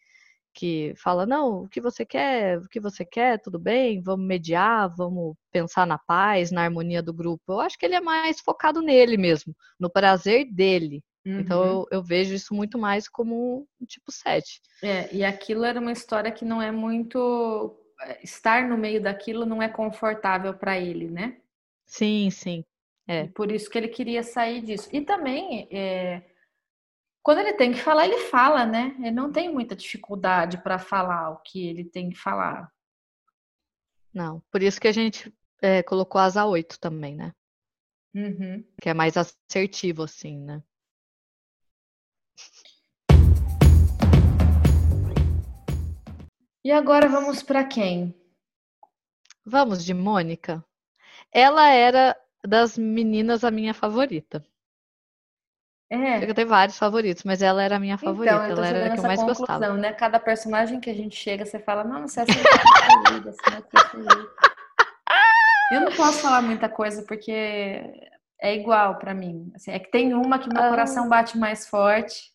que fala, não, o que você quer, o que você quer, tudo bem, vamos mediar, vamos pensar na paz, na harmonia do grupo. Eu acho que ele é mais focado nele mesmo, no prazer dele, uhum. Então eu, eu, vejo isso muito mais como um tipo 7. É, e aquilo era uma história que não é muito. É, estar no meio daquilo não é confortável para ele, né? Sim, sim. É. E por isso que ele queria sair disso. E também, é, quando ele tem que falar, ele fala, né? Ele não tem muita dificuldade para falar o que ele tem que falar. Não, por isso que a gente é, colocou asa 8 também, né? Uhum. Que é mais assertivo, assim, né? E agora vamos para quem? Vamos de Mônica. Ela era das meninas a minha favorita. É. Eu tenho vários favoritos, mas ela era a minha então, favorita. Então, ela era a que eu mais gostava. Né? Cada personagem que a gente chega, você fala, não, você é assim, é Eu não posso falar muita coisa porque é igual para mim. Assim, é que tem uma que meu ah. coração bate mais forte.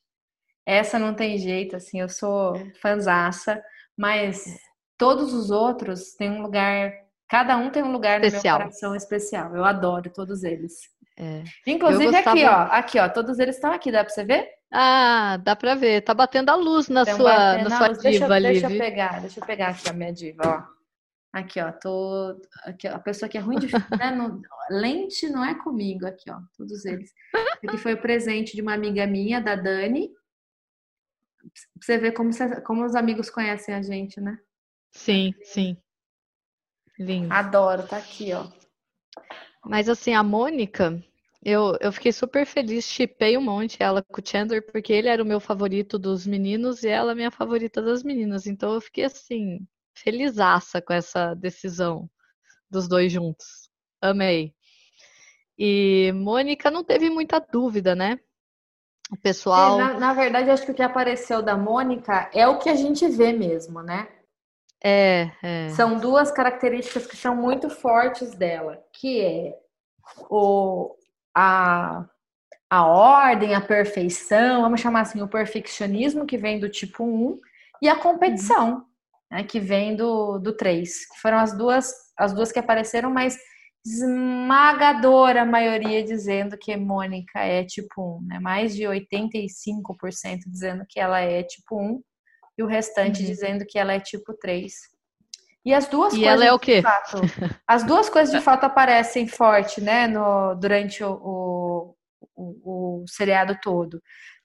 Essa não tem jeito, assim, eu sou fanzaça. Mas todos os outros têm um lugar, cada um tem um lugar especial. no meu coração especial. Eu adoro todos eles. É. Inclusive gostava... aqui, ó, aqui, ó, todos eles estão aqui, dá para você ver? Ah, dá para ver. Tá batendo a luz na sua, na sua diva deixa, ali. Deixa eu pegar, deixa eu pegar aqui a minha diva, ó. Aqui, ó, tô. Aqui, ó, a pessoa que é ruim de. né, lente não é comigo, aqui, ó, todos eles. Aqui foi o presente de uma amiga minha, da Dani, você vê como, você, como os amigos conhecem a gente, né? Sim, sim. Lindo. Adoro, tá aqui, ó. Mas assim, a Mônica, eu, eu fiquei super feliz, chipei um monte ela com o Chandler, porque ele era o meu favorito dos meninos e ela a minha favorita das meninas. Então eu fiquei assim, felizaça com essa decisão dos dois juntos. Amei. E Mônica não teve muita dúvida, né? O pessoal. É, na, na, verdade, acho que o que apareceu da Mônica é o que a gente vê mesmo, né? É, é. São duas características que são muito fortes dela, que é o, a, a ordem, a perfeição, vamos chamar assim, o perfeccionismo que vem do tipo 1 e a competição, né, que vem do, do 3. Que foram as duas, as duas que apareceram, mas esmagadora maioria dizendo que Mônica é tipo 1, né? Mais de 85% dizendo que ela é tipo 1 e o restante uhum. dizendo que ela é tipo 3. E as duas e coisas ela é o quê? Fato, as duas coisas de fato aparecem forte, né, no, durante o, o, o, o seriado todo.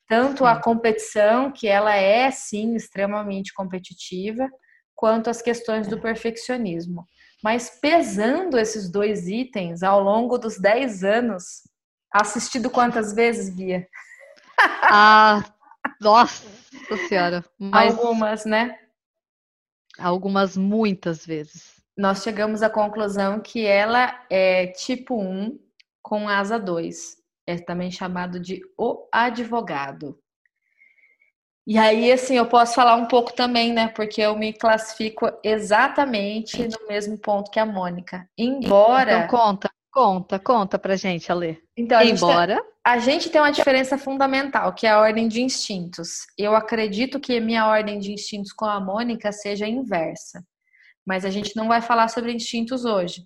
Tanto sim. a competição, que ela é sim extremamente competitiva, quanto as questões do perfeccionismo. Mas pesando esses dois itens ao longo dos 10 anos, assistido quantas vezes, Bia? Ah, nossa senhora. Mas... Algumas, né? Algumas muitas vezes. nós chegamos à conclusão que ela é tipo 1 com asa 2. É também chamado de o advogado. E aí, assim, eu posso falar um pouco também, né? Porque eu me classifico exatamente no mesmo ponto que a Mônica. Embora. Então, conta, conta, conta pra gente, Ale. Então, a Embora. Gente tem, a gente tem uma diferença fundamental, que é a ordem de instintos. Eu acredito que minha ordem de instintos com a Mônica seja inversa. Mas a gente não vai falar sobre instintos hoje.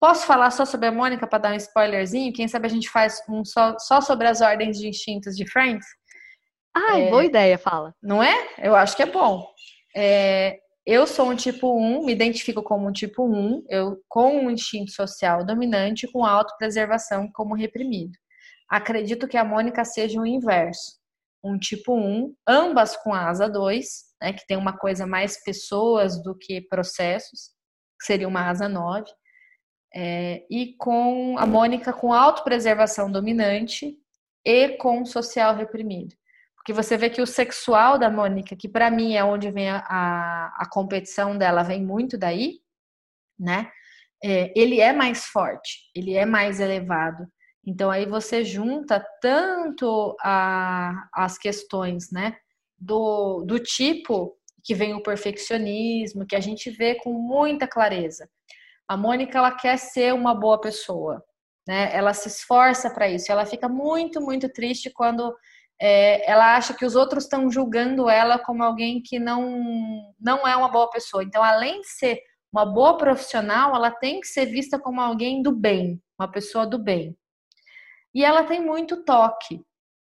Posso falar só sobre a Mônica para dar um spoilerzinho? Quem sabe a gente faz um só, só sobre as ordens de instintos de Friends? Ai, é, boa ideia, fala. Não é? Eu acho que é bom. É, eu sou um tipo 1, me identifico como um tipo 1, eu com um instinto social dominante com autopreservação como reprimido. Acredito que a Mônica seja o inverso. Um tipo 1, ambas com asa 2, né, que tem uma coisa mais pessoas do que processos, que seria uma asa 9. É, e com a Mônica com autopreservação dominante e com social reprimido. Porque você vê que o sexual da Mônica, que para mim é onde vem a, a, a, competição dela, vem muito daí, né? É, ele é mais forte, ele é mais elevado. Então aí você junta tanto a, as questões, né? Do, do tipo que vem o perfeccionismo, que a gente vê com muita clareza. A Mônica ela quer ser uma boa pessoa, né? Ela se esforça para isso. Ela fica muito, muito triste quando é, ela acha que os outros estão julgando ela como alguém que não, não é uma boa pessoa. Então, além de ser uma boa profissional, ela tem que ser vista como alguém do bem, uma pessoa do bem. E ela tem muito toque.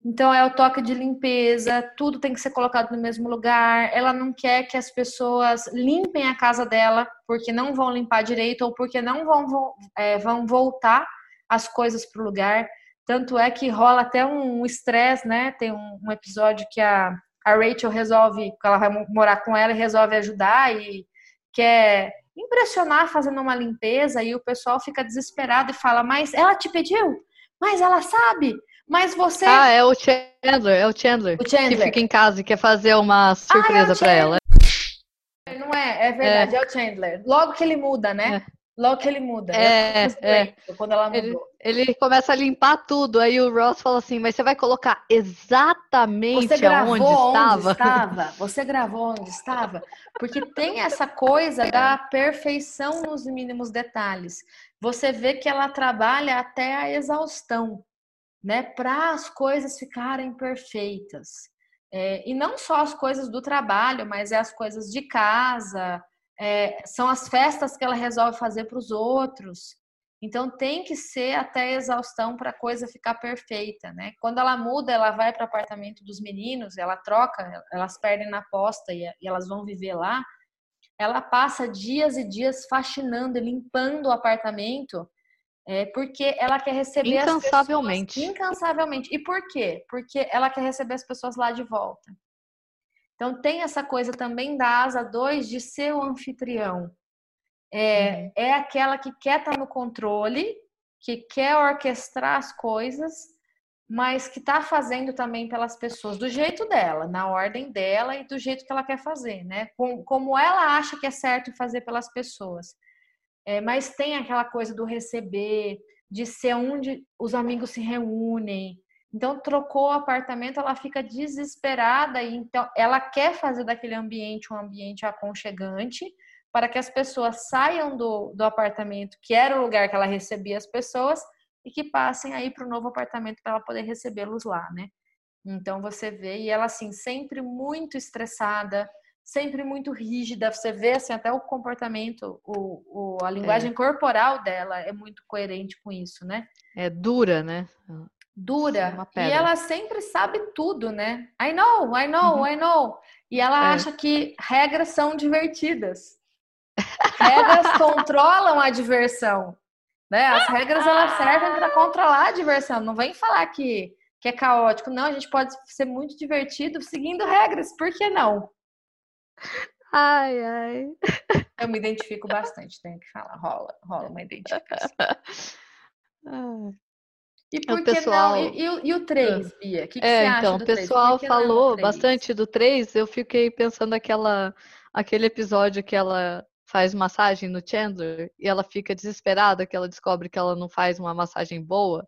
Então, é o toque de limpeza, tudo tem que ser colocado no mesmo lugar. Ela não quer que as pessoas limpem a casa dela porque não vão limpar direito ou porque não vão, é, vão voltar as coisas para o lugar. Tanto é que rola até um estresse, né? Tem um, um, episódio que a, a Rachel resolve, ela vai morar com ela e resolve ajudar e quer impressionar fazendo uma limpeza e o pessoal fica desesperado e fala: Mas ela te pediu? Mas ela sabe? Mas você. Ah, é o Chandler, é o Chandler. O Chandler. Que fica em casa e quer fazer uma surpresa ah, é para ela. Não é, é verdade, é. é. o Chandler. Logo que ele muda, né? É. Logo que ele muda. É, é. Quando ela mudou. Ele, ele, começa a limpar tudo, aí o Ross fala assim, mas você vai colocar exatamente você onde estava? Estava? Você gravou onde estava? Porque tem essa coisa da perfeição nos mínimos detalhes. Você vê que ela trabalha até a exaustão, né? Para as coisas ficarem perfeitas. É, e não só as coisas do trabalho, mas é as coisas de casa, é, são as festas que ela resolve fazer para os outros. Então tem que ser até exaustão para a coisa ficar perfeita, né? Quando ela muda, ela vai para o apartamento dos meninos, ela troca, elas perdem na aposta e, e elas vão viver lá. Ela passa dias e dias faxinando e limpando o apartamento, é, porque ela quer receber incansavelmente. Pessoas, incansavelmente. E por quê? Porque ela quer receber as pessoas lá de volta. Então, tem essa coisa também da asa 2 de ser o anfitrião. É, uhum. é aquela que quer estar tá no controle, que quer orquestrar as coisas, mas que está fazendo também pelas pessoas, do jeito dela, na ordem dela e do jeito que ela quer fazer, né? Com, como ela acha que é certo fazer pelas pessoas. É, mas tem aquela coisa do receber, de ser onde os amigos se reúnem, então, trocou o apartamento, ela fica desesperada e então ela quer fazer daquele ambiente um ambiente aconchegante para que as pessoas saiam do, do apartamento, que era o lugar que ela recebia as pessoas, e que passem aí para o novo apartamento para ela poder recebê-los lá, né? Então você vê, e ela assim, sempre muito estressada, sempre muito rígida. Você vê assim, até o comportamento, o, o a linguagem é. corporal dela é muito coerente com isso, né? É dura, né? Dura e ela sempre sabe tudo, né? I know, I know, uhum. I know. E ela é. acha que regras são divertidas. Regras controlam a diversão, né? As regras elas servem para controlar a diversão. Não vem falar que que é caótico. Não, a gente pode ser muito divertido seguindo regras. Por que não? Ai, ai. Eu me identifico bastante, tenho que falar. Rola, rola uma identificação. E por o pessoal... não? E, e, e o 3, Bia? O que, que é, você acha então, do o pessoal falou bastante do 3. Eu fiquei pensando aquela, aquele episódio que ela faz massagem no Chandler e ela fica desesperada que ela descobre que ela não faz uma massagem boa.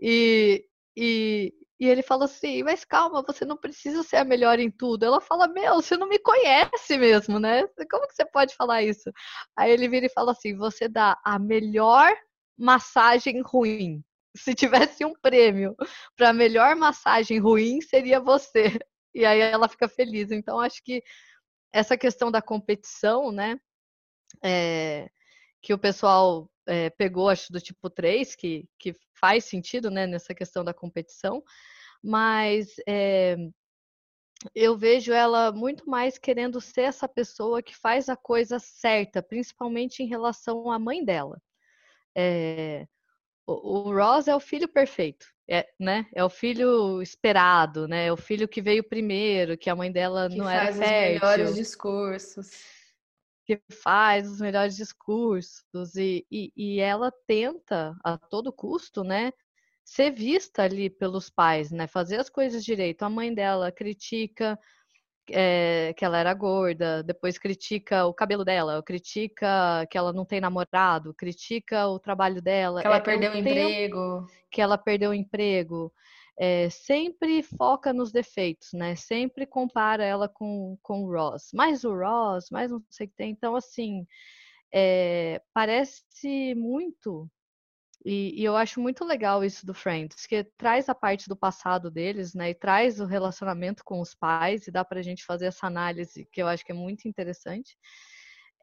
E, e, e ele fala assim, mas calma, você não precisa ser a melhor em tudo. Ela fala, meu, você não me conhece mesmo, né? Como que você pode falar isso? Aí ele vira e fala assim, você dá a melhor massagem ruim. Se tivesse um prêmio para melhor massagem ruim, seria você. E aí ela fica feliz. Então, acho que essa questão da competição, né? É, que o pessoal é, pegou, acho, do tipo 3, que, que faz sentido, né, nessa questão da competição, mas é, eu vejo ela muito mais querendo ser essa pessoa que faz a coisa certa, principalmente em relação à mãe dela. É, o, o Ross é o filho perfeito, é, né? É o filho esperado, né? É o filho que veio primeiro, que a mãe dela que não era faz fértil. os melhores discursos que faz os melhores discursos e, e, e, ela tenta a todo custo, né, ser vista ali pelos pais, né, fazer as coisas direito. A mãe dela critica é, que ela era gorda, depois critica o cabelo dela, critica que ela não tem namorado, critica o trabalho dela. Que ela é, perdeu o emprego. Que ela perdeu o emprego é, sempre foca nos defeitos, né? Sempre compara ela com, com o Ross. Mais o Ross, mais não sei o que tem. Então, assim, é, parece muito. E, e, eu acho muito legal isso do Friends, que traz a parte do passado deles, né? E traz o relacionamento com os pais, e dá pra gente fazer essa análise que eu acho que é muito interessante.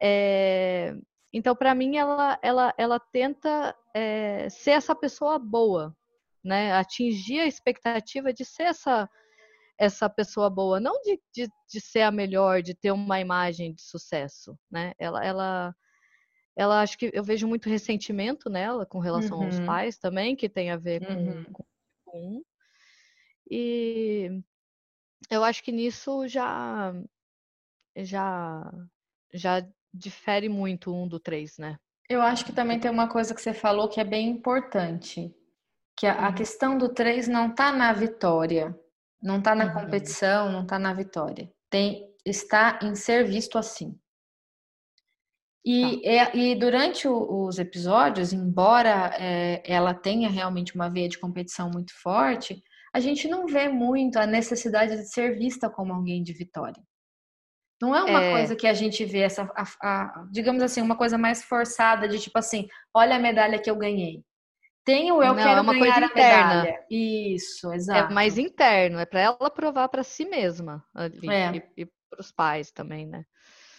É, então, para mim, ela, ela, ela tenta é, ser essa pessoa boa, né? Atingir a expectativa de ser essa essa pessoa boa, não de, de, de, ser a melhor, de ter uma imagem de sucesso, né? Ela, ela, ela acho que eu vejo muito ressentimento nela com relação uhum. aos pais também, que tem a ver com, uhum. com, com e eu acho que nisso já já já difere muito um do três, né? Eu acho que também tem uma coisa que você falou que é bem importante, que a, a uhum. questão do 3 não está na vitória, não está na uhum. competição, não está na vitória. Tem está em ser visto assim. E, tá. é, e durante o, os episódios, embora é, ela tenha realmente uma veia de competição muito forte, a gente não vê muito a necessidade de ser vista como alguém de vitória. Não é uma é... coisa que a gente vê essa, a, a, digamos assim, uma coisa mais forçada de tipo assim, olha a medalha que eu ganhei. Tem o eu não, quero é uma ganhar coisa interna. Medalha. Isso, exato. É mais interno, é para ela provar para si mesma ali, é. e, e para os pais também, né?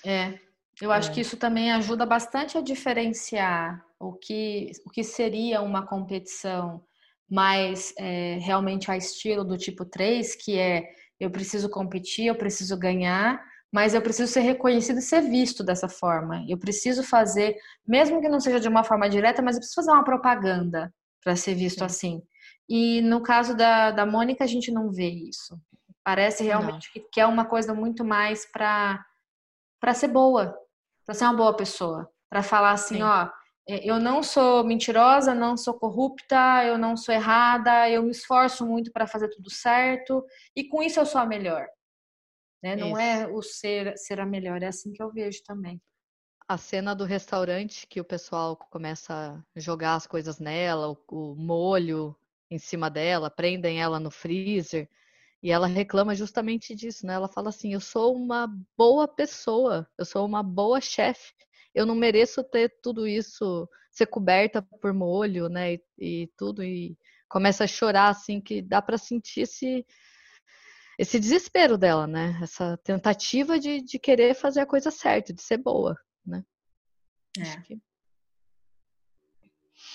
É. Eu acho é. que isso também ajuda bastante a diferenciar o que, o que seria uma competição mais é, realmente a estilo do tipo 3, que é eu preciso competir, eu preciso ganhar, mas eu preciso ser reconhecido e ser visto dessa forma. Eu preciso fazer, mesmo que não seja de uma forma direta, mas eu preciso fazer uma propaganda para ser visto Sim. assim. E no caso da, da Mônica, a gente não vê isso. Parece realmente não. que é uma coisa muito mais para para ser boa, para ser uma boa pessoa, para falar assim, Sim. ó, é, eu não sou mentirosa, não sou corrupta, eu não sou errada, eu me esforço muito para fazer tudo certo e com isso eu sou a melhor. Né? Não é o ser ser a melhor, é assim que eu vejo também a cena do restaurante que o pessoal começa a jogar as coisas nela, o, o, molho em cima dela, prendem ela no freezer. E ela reclama justamente disso, né? Ela fala assim: eu sou uma boa pessoa, eu sou uma boa chefe, eu não mereço ter tudo isso, ser coberta por molho, né? E, e tudo. E começa a chorar, assim, que dá para sentir esse, esse desespero dela, né? Essa tentativa de, de querer fazer a coisa certa, de ser boa né? É. Que...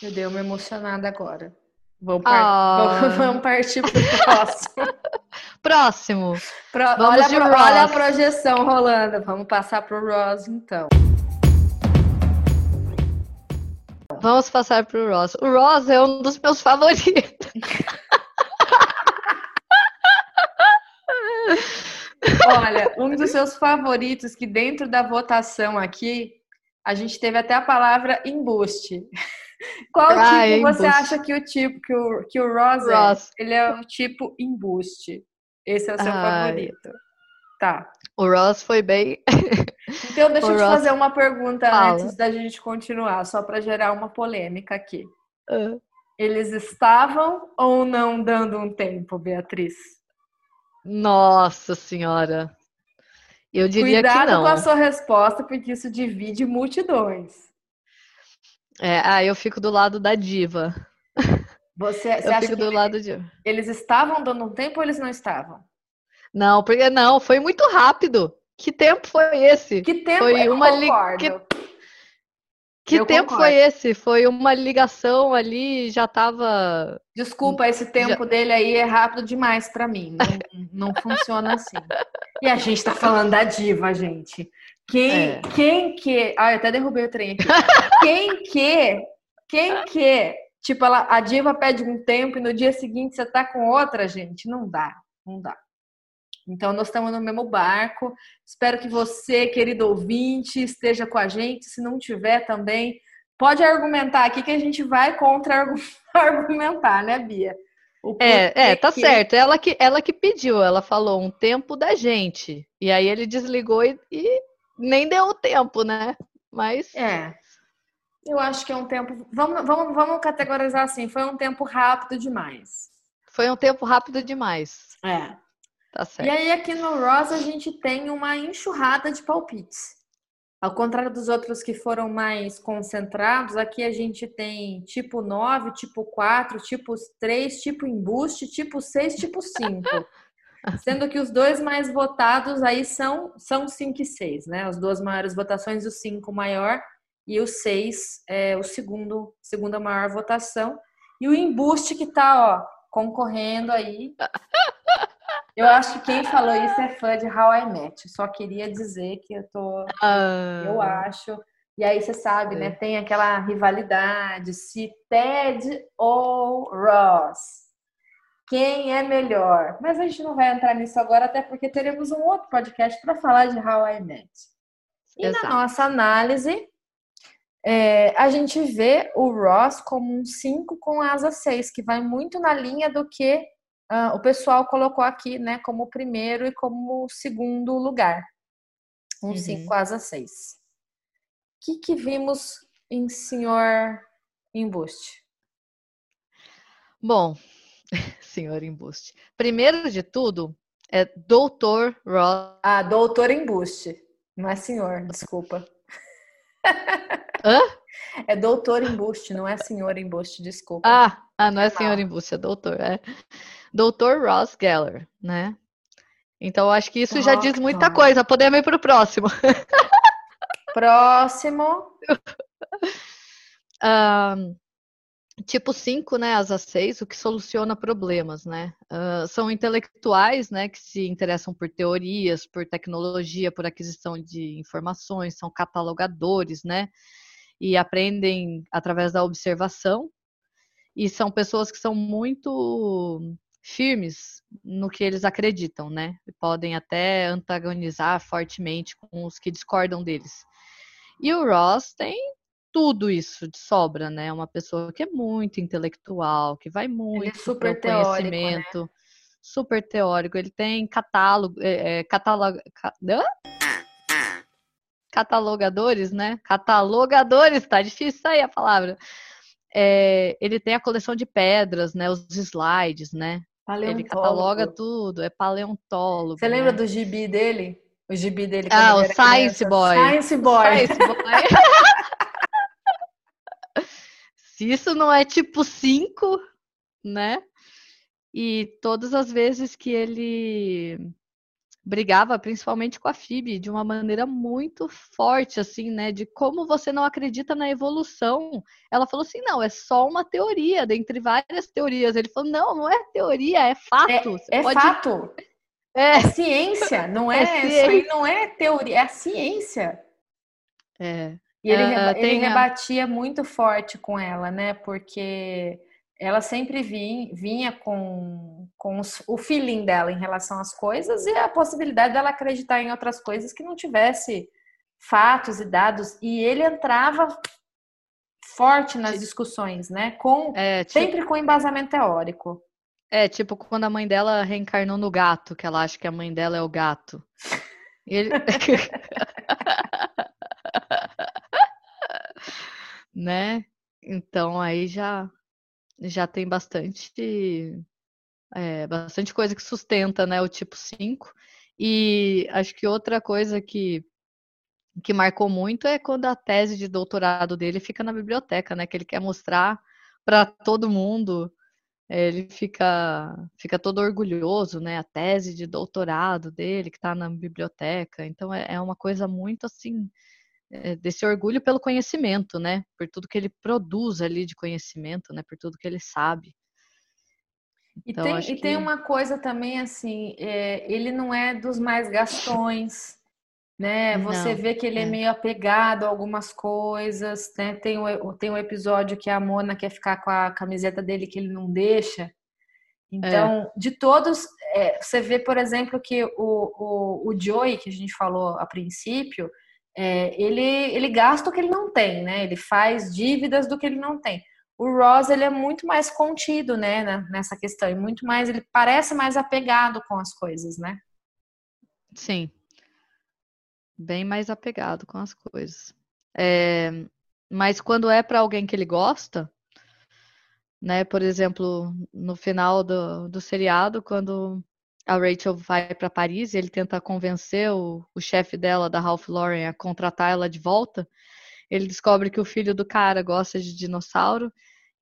Eu dei uma emocionada agora. Vamos, par... ah. Vamos partir pro próximo. próximo. Pro... Olha, pro... olha, a projeção rolando. Vamos passar pro Ross, então. Vamos passar pro Ross. O Ross é um dos meus favoritos. Olha, um dos seus favoritos que dentro da votação aqui, a gente teve até a palavra embuste. Qual ah, tipo você acha que o tipo que o, que o Ross, Ross. É? Ele é o tipo embuste. Esse é o seu favorito. Tá. O Ross foi bem. Então, deixa O eu te Ross- fazer uma pergunta Fala. antes da gente continuar, só para gerar uma polêmica aqui. Ah, Eles estavam ou não dando um tempo, Beatriz? Nossa senhora. Eu diria Cuidado que não. com a sua resposta, porque isso divide multidões. É, ah, eu fico do lado da diva. Você, você Eu acha fico que do lado de. eles estavam dando um tempo ou eles não estavam? Não, porque não, foi muito rápido. Que tempo foi esse? Que tempo Foi eu uma li- concordo. que- Que Eu tempo concordo. foi esse? Foi uma ligação ali, já tava. Desculpa, esse tempo dele aí é rápido demais pra mim. Não, não funciona assim. E a gente tá falando da diva, gente. Quem, É. quem que. Ah, eu até derrubei o trem aqui. Quem que. Quem que. Tipo, ela, a diva pede um tempo e no dia seguinte você tá com outra, gente. Não dá. Não dá. Então, nós estamos no mesmo barco. Espero que você, querido ouvinte, esteja com a gente. Se não tiver também, pode argumentar aqui que a gente vai contra-argumentar, né, Bia? É, é, tá que- certo. Ela que, ela que pediu, ela falou um tempo da gente. E aí ele desligou e, e nem deu o tempo, né? Mas É. Eu acho que é um tempo. Vamos, vamos, vamos categorizar assim: foi um tempo rápido demais. foi um tempo rápido demais. É. Tá E certo. aí, aqui no Ross, a gente tem uma enxurrada de palpites. Ao contrário dos outros que foram mais concentrados, aqui a gente tem tipo 9, tipo 4, tipo 3, tipo embuste, tipo 6, tipo 5. Sendo que os dois mais votados aí são, são 5 e 6, né? As duas maiores votações, o 5 maior e o 6 é o segundo, segunda maior votação. E o embuste que tá, ó, concorrendo aí. Eu acho que quem falou isso é fã de How I Met. Só queria dizer que eu tô Ah, eu acho. E aí você sabe, né? Tem aquela rivalidade se Ted ou Ross. Quem é melhor? Mas a gente não vai entrar nisso agora, até porque teremos um outro podcast para falar de How I Met. E Exato. na nossa análise, é, a gente vê o Ross como um 5 com asa 6, que vai muito na linha do que ah, o pessoal colocou aqui, né? Como primeiro e como segundo lugar. Um Uhum. 5 asa 6. O que, que vimos em Senhor Embuste? Bom, senhor embuste. Primeiro de tudo, é Doutor Ross. Ah, Doutor Embuste. Não é senhor, desculpa. Hã? É Doutor Embuste, não é Senhor Embuste, desculpa. Ah, ah, não é senhor embuste, é doutor, é. Doutor Ross Geller, né? Então, acho que isso já diz muita coisa. Podemos ir para o próximo. Próximo. Ahn, tipo 5, né, asa 6, o que soluciona problemas, né? Ah, são intelectuais, né, que se interessam por teorias, por tecnologia, por aquisição de informações, são catalogadores, né? E aprendem através da observação. E são pessoas que são muito firmes no que eles acreditam, né? E podem até antagonizar fortemente com os que discordam deles. E o Ross tem tudo isso de sobra, né? Uma pessoa que é muito intelectual, que vai muito super pro teórico, né? conhecimento, super teórico. Ele tem catálogo, é, é, catalog, ca- catalogadores, né? Catalogadores, tá difícil sair a palavra. É, ele tem a coleção de pedras, né? Os slides, né? Ele cataloga tudo, é paleontólogo. Você lembra né? do gibi dele? O gibi dele Ah, o ele Science criança? Boy. Science Boy. Science Boy. Se isso não é tipo 5, né? E todas as vezes que ele brigava, principalmente com a Phoebe, de uma maneira muito forte, assim, né? De como você não acredita na evolução. Ela falou assim: não, é só uma teoria, dentre várias teorias. Ele falou: não, não é teoria, é fato. Você É pode- fato. É, É ciência, não é, É Isso aí não é teoria, é a ciência. é. E ele, reba- ele tem a- rebatia muito forte com ela, né? Porque ela sempre vi- vinha com, com os- o feeling dela em relação às coisas e a possibilidade dela acreditar em outras coisas que não tivesse fatos e dados. E ele entrava forte nas discussões, né? Com, É, tipo, sempre com embasamento teórico. é, tipo quando a mãe dela reencarnou no gato, que ela acha que a mãe dela é o gato. Ele... né? Então aí já já tem bastante é, bastante coisa que sustenta, né, o tipo 5. E acho que outra coisa que que marcou muito é quando a tese de doutorado dele fica na biblioteca, né, que ele quer mostrar para todo mundo. É, ele fica fica todo orgulhoso, né, a tese de doutorado dele que está na biblioteca. Então é, é uma coisa muito assim desse orgulho pelo conhecimento, né? Por tudo que ele produz ali de conhecimento, né? Por tudo que ele sabe. Então, e, tem, e que... tem uma coisa também assim, é, ele não é dos mais gastões, né? Você não, vê que ele é. é. meio apegado a algumas coisas, né? Tem o, tem um episódio que a Mona quer ficar com a camiseta dele que ele não deixa. Então, é. de todos, é, você vê, por exemplo, que o, o, o Joey, que a gente falou a princípio, é, ele, ele gasta o que ele não tem, né? Ele faz dívidas do que ele não tem. O Ross, ele é muito mais contido, né, nessa questão, e muito mais, ele parece mais apegado com as coisas, né? Sim. Bem mais apegado com as coisas. É, mas quando é para alguém que ele gosta, né, por exemplo, no final do, do seriado, quando a Rachel vai para Paris e ele tenta convencer o, o chefe dela, da Ralph Lauren, a contratar ela de volta. Ele descobre que o filho do cara gosta de dinossauro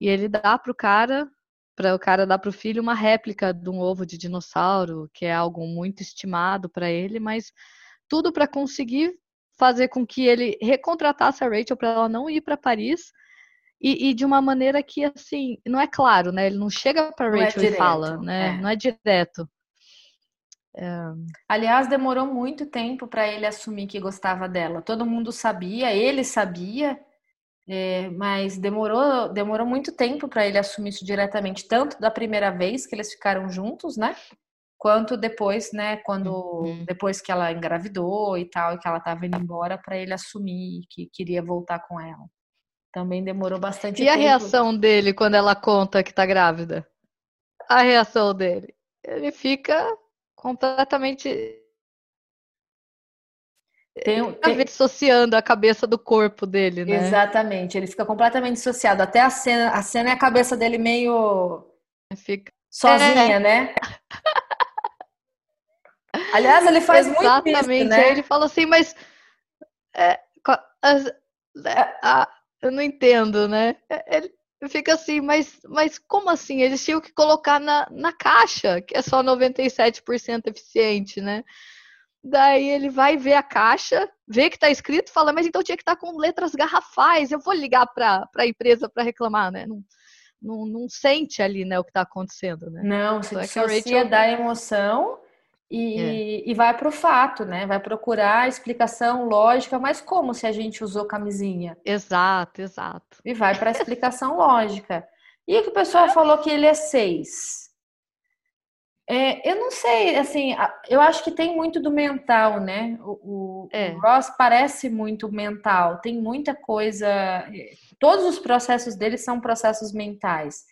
e ele dá pro cara, para o cara dar pro filho uma réplica de um ovo de dinossauro, que é algo muito estimado para ele, mas tudo para conseguir fazer com que ele recontratasse a Rachel para ela não ir para Paris. E, e, de uma maneira que, assim, não é claro, né? Ele não chega para é Rachel é direto, e fala, né? É. Não é direto. Aliás, demorou muito tempo para ele assumir que gostava dela. Todo mundo sabia, ele sabia, é, mas demorou, demorou muito tempo para ele assumir isso diretamente, tanto da primeira vez que eles ficaram juntos, né? Quanto depois, né? Quando uhum. depois que ela engravidou e tal, e que ela estava indo embora, para ele assumir que queria voltar com ela. Também demorou bastante e tempo. E a reação dele quando ela conta que está grávida? A reação dele? Ele fica completamente tem, tem... dissociando a cabeça do corpo dele, né? Exatamente, ele fica completamente dissociado. Até a cena, a cena é a cabeça dele meio fica sozinha, é. né? Aliás, ele faz Exatamente. muito isso, né? Ele fala assim, mas é, as, é, eu não entendo, né? É, ele, fica assim, mas, mas como assim? Eles tinham que colocar na, na caixa, que é só 97% eficiente, né? Daí ele vai ver a caixa, vê que está escrito, fala, mas então tinha que estar tá com letras garrafais, eu vou ligar para a empresa para reclamar, né? Não, não, não, sente ali né, o que está acontecendo, né? Não, se então, dissocia é Rachel... da emoção e, é. e vai para o fato, né? Vai procurar a explicação lógica, mas como se a gente usou camisinha? Exato, exato. E vai para a explicação lógica. E o que o pessoal falou que ele é seis. É, eu não sei, assim, eu acho que tem muito do mental, né? O, o, é. o, Ross parece muito mental, tem muita coisa. É, todos os processos dele são processos mentais.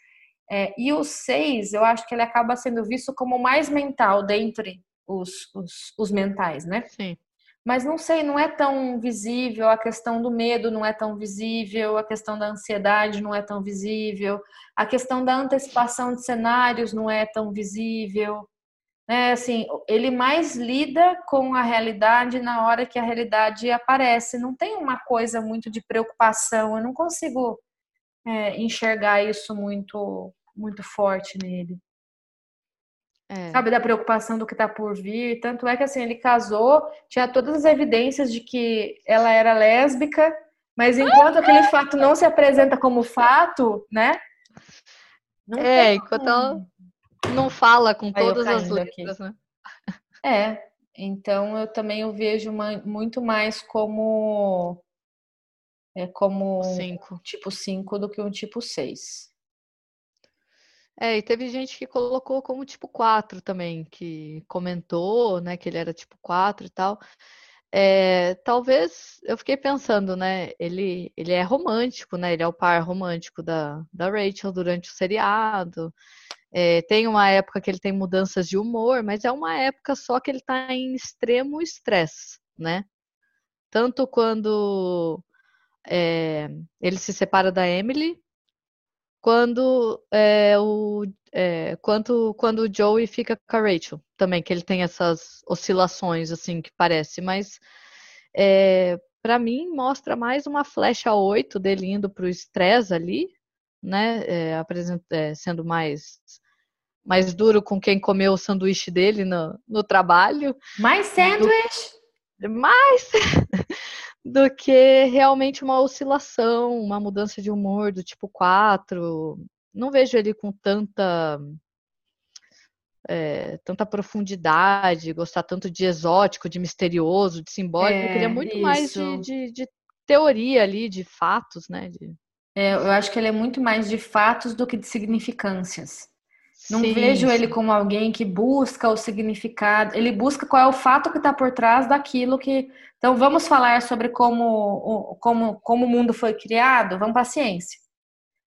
É, e o seis, eu acho que ele acaba sendo visto como mais mental dentre os, os, os mentais, né? Sim. Mas não sei, não é tão visível, a questão do medo não é tão visível, a questão da ansiedade não é tão visível, a questão da antecipação de cenários não é tão visível. É, assim, ele mais lida com a realidade na hora que a realidade aparece. Não tem uma coisa muito de preocupação. Eu não consigo é, enxergar isso muito, muito forte nele. É. Sabe, da preocupação do que está por vir. Tanto é que assim, ele casou, tinha todas as evidências de que ela era lésbica, mas enquanto aquele fato não se apresenta como fato, né? Não é, enquanto ela não fala com todas as letras, né? É, então eu também o vejo uma, muito mais como é como cinco. tipo 5 do que um tipo 6. É, e teve gente que colocou como tipo 4 também, que comentou, né, que ele era tipo 4 e tal. É, talvez eu fiquei pensando, né? Ele, ele é romântico, né? Ele é o par romântico da, da Rachel durante o seriado. É, tem uma época que ele tem mudanças de humor, mas é uma época só que ele está em extremo estresse, né? Tanto quando é, ele se separa da Emily, quando é, o é, quanto quando o Joey fica com a Rachel também, que ele tem essas oscilações assim que parece, mas é, para mim mostra mais uma flecha 8 dele indo para o estresse ali, né? É, é, sendo mais mais duro com quem comeu o sanduíche dele no, no trabalho. Mais sanduíche? Mais do que realmente uma oscilação, uma mudança de humor do tipo 4. Não vejo ele com tanta é, tanta profundidade, gostar tanto de exótico, de misterioso, de simbólico. É, eu queria muito isso. mais de, de, de, teoria ali, de fatos, né? De... É, eu acho que ele é muito mais de fatos do que de significâncias. Não sim, vejo sim. ele como alguém que busca o significado, ele busca qual é o fato que está por trás daquilo que. Então, vamos falar sobre como, como, como o mundo foi criado? Vamos para a ciência.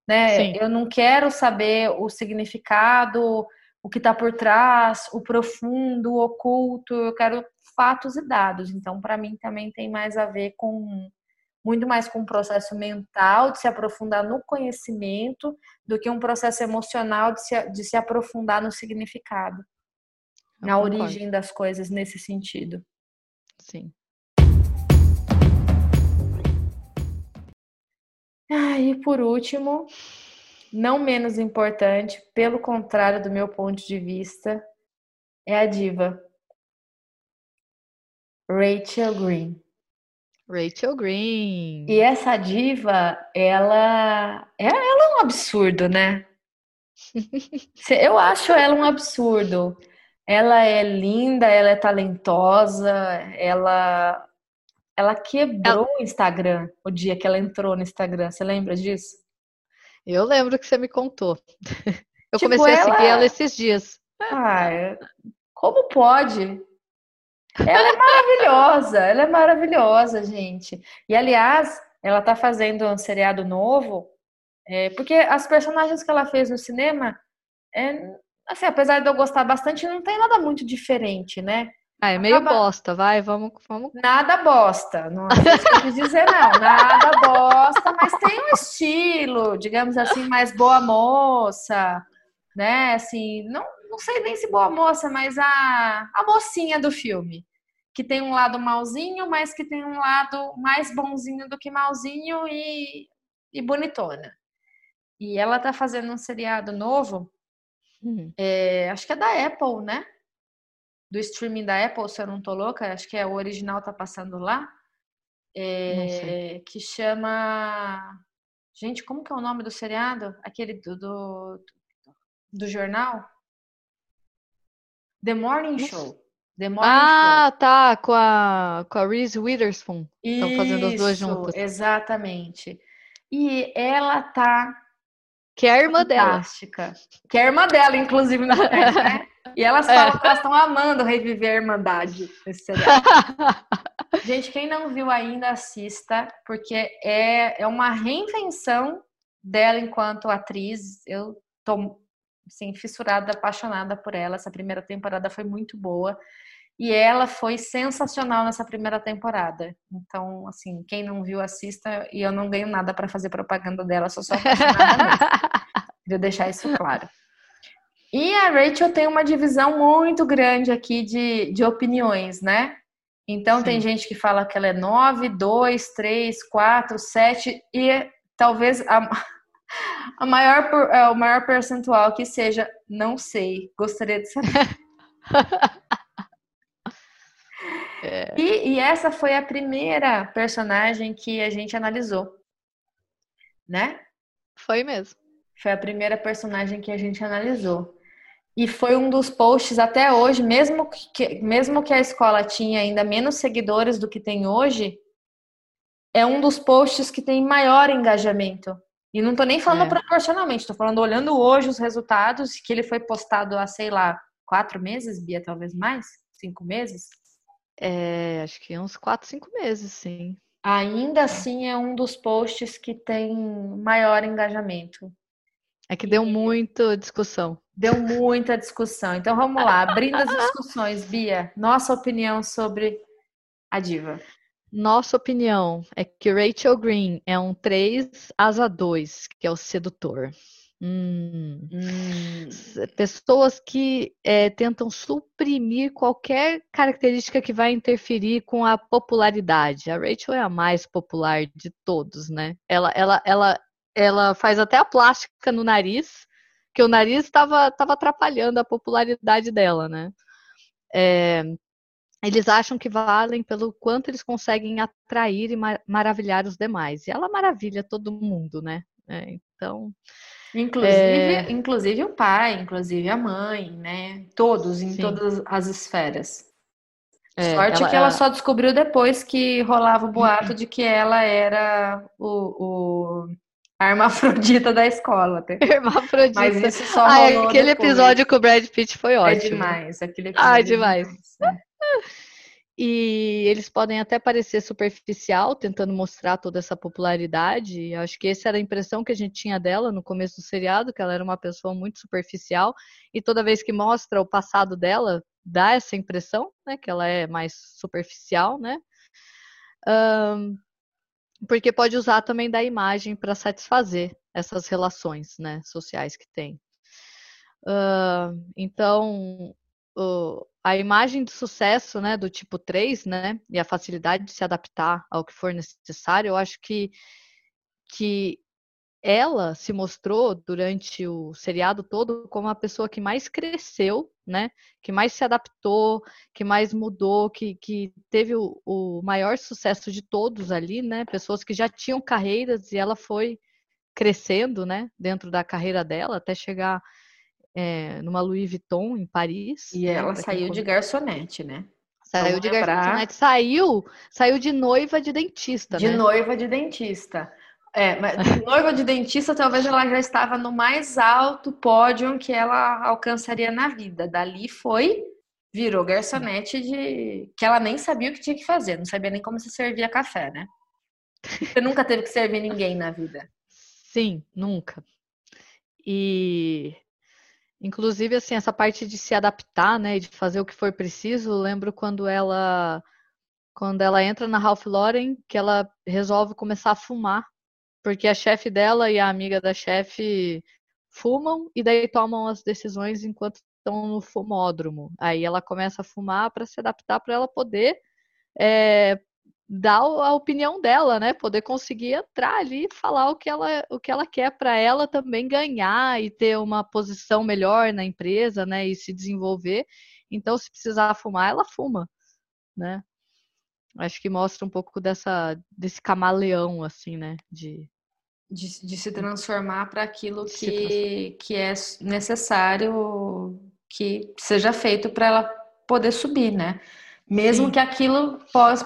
Né? Eu não quero saber o significado, o que está por trás, o profundo, o oculto, eu quero fatos e dados. Então, para mim, também tem mais a ver com muito mais com um processo mental de se aprofundar no conhecimento do que um processo emocional de se, de se aprofundar no significado, Eu na concordo. origem das coisas nesse sentido. Sim. Ah, e por último, não menos importante, pelo contrário do meu ponto de vista, é a diva Rachel Green. Rachel Green. E essa diva, ela, ela é um absurdo, né? Eu acho ela um absurdo. Ela é linda, ela é talentosa, ela ela quebrou ela... o Instagram o dia que ela entrou no Instagram. Você lembra disso? Eu lembro que você me contou. Eu tipo, comecei ela... a seguir ela esses dias. Ah, como pode? Ela é maravilhosa, ela é maravilhosa, gente. E aliás, ela tá fazendo um seriado novo, é, porque as personagens que ela fez no cinema, é, assim, apesar de eu gostar bastante, não tem nada muito diferente, né? Ah, é meio Acaba... bosta, vai, vamos, vamos. Nada bosta, não é quis dizer, não. Nada bosta, mas tem um estilo, digamos assim, mais boa moça, né? Assim, não, não sei nem se boa moça, mas a, a mocinha do filme. Que tem um lado malzinho, mas que tem um lado mais bonzinho do que malzinho e, e bonitona. E ela tá fazendo um seriado novo, hum. é, acho que é da Apple, né? do streaming da Apple, se eu não tô louca, acho que é o original tá passando lá, é, que chama. Gente, como que é o nome do seriado? Aquele do, do, do jornal? The Morning Show. Morning ah, tá, com a, com a Reese Witherspoon. Estão fazendo as duas juntas. Exatamente. E ela tá. Que é a irmã fantástica. dela. Que é a irmã dela, inclusive, na né? E elas falam é. que elas estão amando reviver a Irmandade nesse. Gente, quem não viu ainda, assista, porque é, é uma reinvenção dela enquanto atriz. Eu tô, assim, fissurada, apaixonada por ela. Essa primeira temporada foi muito boa. E ela foi sensacional nessa primeira temporada. Então, assim, quem não viu, assista. E eu não ganho nada para fazer propaganda dela, sou só. Queria deixar isso claro. E a Rachel tem uma divisão muito grande aqui de, de opiniões, né? Então Sim. tem gente que fala que ela é 9, 2, 3, 4, 7 e talvez a, a maior, é, o maior percentual que seja não sei, gostaria de saber. é. e, e essa foi a primeira personagem que a gente analisou, né? Foi mesmo. Foi a primeira personagem que a gente analisou. E foi um dos posts até hoje, mesmo que, mesmo que a escola tinha ainda menos seguidores do que tem hoje, é um dos posts que tem maior engajamento. E não tô nem falando é. proporcionalmente, tô falando olhando hoje os resultados, que ele foi postado há, sei lá, quatro meses, Bia, talvez mais? Cinco meses? É, acho que uns quatro, cinco meses, sim. Ainda assim é um dos posts que tem maior engajamento. É que deu muita discussão. Deu muita discussão. Então vamos lá, abrindo as discussões, Bia, nossa opinião sobre a diva. Nossa opinião é que Rachel Green é um 3 asa 2, que é o sedutor. Hum. Hum. Pessoas que é, tentam suprimir qualquer característica que vai interferir com a popularidade. A Rachel é a mais popular de todos, né? Ela, ela, ela, ela faz até a plástica no nariz, que o nariz estava atrapalhando a popularidade dela, né? É, eles acham que valem pelo quanto eles conseguem atrair e mar maravilhar os demais. E ela maravilha todo mundo, né? É, então. Inclusive, é... inclusive o pai, inclusive a mãe, né? Todos, em Sim. todas as esferas. É, Sorte ela, que ela, ela, só descobriu depois que rolava o boato de que ela era o, o a hermafrodita da escola. Hermafrodita. Mas isso só Ai, aquele depois. episódio com o Brad Pitt foi é ótimo. É demais. Aquele episódio Ai, demais. É demais. E eles podem até parecer superficial, tentando mostrar toda essa popularidade. Acho que essa era a impressão que a gente tinha dela no começo do seriado, que ela era uma pessoa muito superficial. E toda vez que mostra o passado dela, dá essa impressão, né, que ela é mais superficial, né? Um, porque pode usar também da imagem para satisfazer essas relações, né, sociais que tem. Uh, então, uh, a imagem de sucesso, né, do tipo 3, né, e a facilidade de se adaptar ao que for necessário, eu acho que, que ela se mostrou durante o seriado todo como a pessoa que mais cresceu, né, que mais se adaptou, que mais mudou, que, que teve o, o maior sucesso de todos ali, né, pessoas que já tinham carreiras e ela foi crescendo, né, dentro da carreira dela até chegar é, numa Louis Vuitton em Paris. E né, ela saiu de garçonete, né? Saiu de garçonete, saiu, saiu de noiva de dentista, De né? noiva de dentista. É, mas de noiva de dentista, talvez ela já estava no mais alto pódio que ela alcançaria na vida. Dali foi, virou garçonete de que ela nem sabia o que tinha que fazer, não sabia nem como se servia café, né? Você nunca teve que servir ninguém na vida. Sim, nunca. E Inclusive, assim, essa parte de se adaptar, né, de fazer o que for preciso, lembro quando ela quando ela entra na Ralph Lauren, que ela resolve começar a fumar, porque a chefe dela e a amiga da chefe fumam e daí tomam as decisões enquanto estão no fumódromo. Aí ela começa a fumar para se adaptar para ela poder é, dar a opinião dela, né? Poder conseguir entrar ali e falar o que ela, o que ela quer para ela também ganhar e ter uma posição melhor na empresa, né? E se desenvolver. Então, se precisar fumar, ela fuma, né? Acho que mostra um pouco dessa desse camaleão, assim, né? De, de, de se transformar para aquilo que, que é necessário que seja feito para ela poder subir, né? Mesmo Sim. que aquilo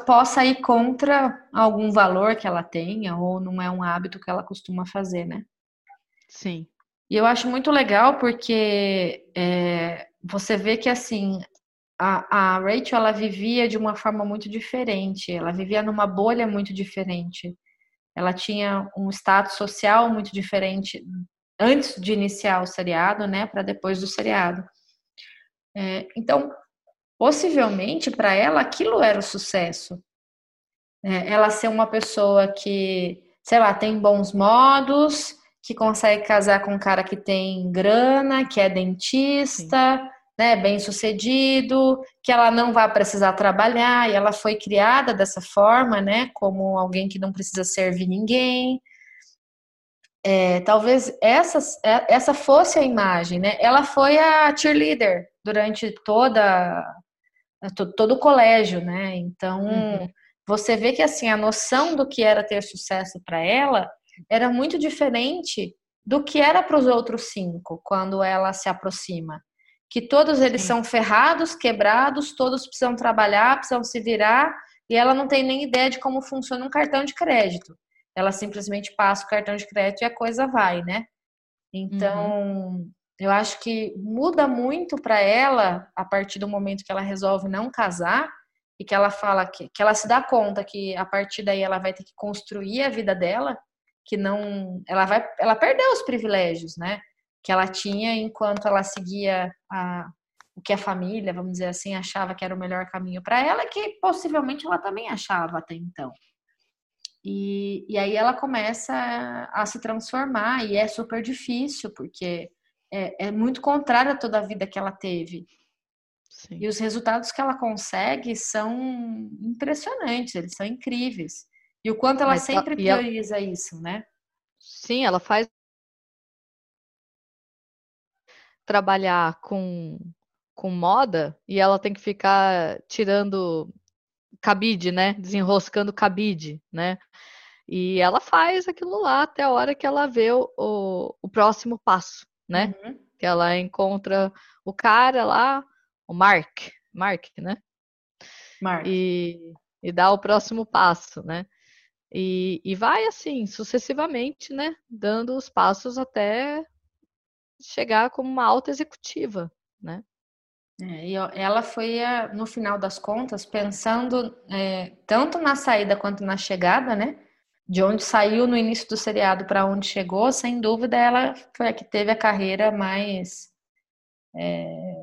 possa ir contra algum valor que ela tenha, ou não é um hábito que ela costuma fazer, né? Sim. E eu acho muito legal porque é, você vê que assim a, a Rachel ela vivia de uma forma muito diferente, ela vivia numa bolha muito diferente. Ela tinha um status social muito diferente antes de iniciar o seriado, né, para depois do seriado. É, então, possivelmente para ela aquilo era o sucesso. É, ela ser uma pessoa que, sei lá, tem bons modos, que consegue casar com um cara que tem grana, que é dentista, Sim. né, bem sucedido, que ela não vai precisar trabalhar, e ela foi criada dessa forma, né, como alguém que não precisa servir ninguém. É, talvez essa, é, essa fosse a imagem, né? Ela foi a cheerleader durante toda é todo o colégio, né? Então, uhum. você vê que assim a noção do que era ter sucesso para ela era muito diferente do que era para os outros cinco quando ela se aproxima. Que todos eles Sim. são ferrados, quebrados, todos precisam trabalhar, precisam se virar, e ela não tem nem ideia de como funciona um cartão de crédito. Ela simplesmente passa o cartão de crédito e a coisa vai, né? Então, uhum. Eu acho que muda muito para ela a partir do momento que ela resolve não casar e que ela fala que, que ela se dá conta que a partir daí ela vai ter que construir a vida dela, que não ela vai ela perdeu os privilégios, né? que ela tinha enquanto ela seguia a, o que a família, vamos dizer assim, achava que era o melhor caminho para ela, que possivelmente ela também achava até então. E, e aí ela começa a se transformar e é super difícil, porque é, é muito contrário a toda a vida que ela teve. Sim. E os resultados que ela consegue são impressionantes, eles são incríveis. E o quanto ela Mas, sempre prioriza ela... isso, né? Sim, ela faz trabalhar com, com moda e ela tem que ficar tirando cabide, né? Desenroscando cabide, né? E ela faz aquilo lá até a hora que ela vê o, o, o próximo passo, né? Uhum. Que ela encontra o cara lá, o Mark, Mark, né? Mark. E, e dá o próximo passo, né? E, e vai assim, sucessivamente, né? Dando os passos até chegar como uma alta executiva, né? É, e ela foi, no final das contas, pensando é, tanto na saída quanto na chegada, né? De onde saiu no início do seriado para onde chegou, sem dúvida, ela foi a que teve a carreira mais. É,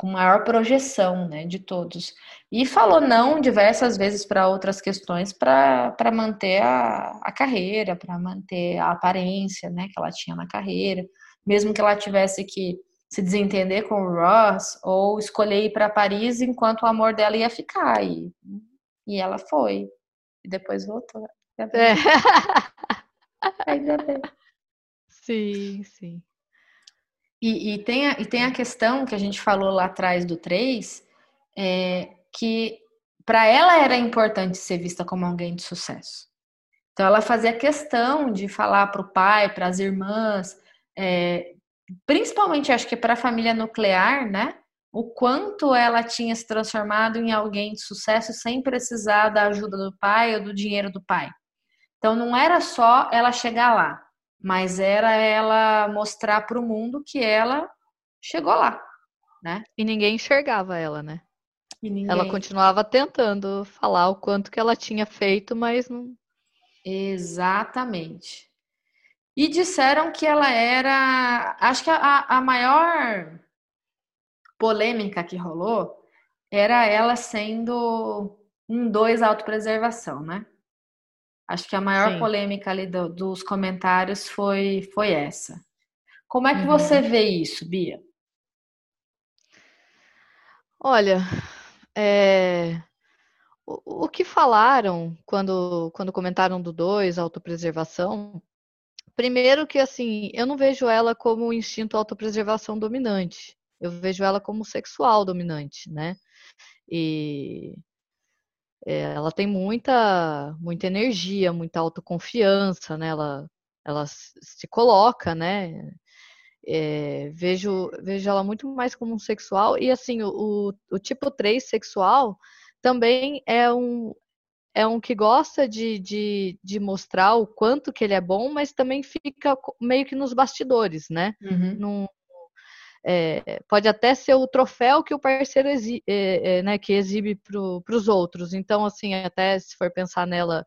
com maior projeção né, de todos. E falou não diversas vezes para outras questões para manter a, a carreira, para manter a aparência né, que ela tinha na carreira, mesmo que ela tivesse que se desentender com o Ross ou escolher ir para Paris enquanto o amor dela ia ficar. E, e ela foi. E depois voltou. É. Ainda bem. Sim, sim. E, e, tem a, e tem a questão que a gente falou lá atrás do 3, é, que para ela era importante ser vista como alguém de sucesso. Então ela fazia questão de falar para o pai, para as irmãs, é, principalmente acho que para a família nuclear, né? O quanto ela tinha se transformado em alguém de sucesso sem precisar da ajuda do pai ou do dinheiro do pai. Então não era só ela chegar lá, mas era ela mostrar para o mundo que ela chegou lá, né? E ninguém enxergava ela, né? Ninguém... Ela continuava tentando falar o quanto que ela tinha feito, mas não. Exatamente. E disseram que ela era. Acho que a, a maior polêmica que rolou era ela sendo um dois autopreservação, né? Acho que a maior Sim. polêmica ali do, dos comentários foi, foi essa. Como é que uhum. você vê isso, Bia? Olha, é... o, o, que falaram quando, quando comentaram do 2, autopreservação, primeiro que assim, eu não vejo ela como um instinto autopreservação dominante. Eu vejo ela como sexual dominante, né? E é, ela tem muita, muita energia, muita autoconfiança, né? Ela, ela se coloca, né? É, vejo, vejo ela muito mais como um sexual. E assim, o, o tipo 3 sexual também é um, é um que gosta de, de, de, mostrar o quanto que ele é bom, mas também fica meio que nos bastidores, né? Uhum. Num, é, pode até ser o troféu que o parceiro exi é, é, né, que exibe para os outros. Então, assim, até se for pensar nela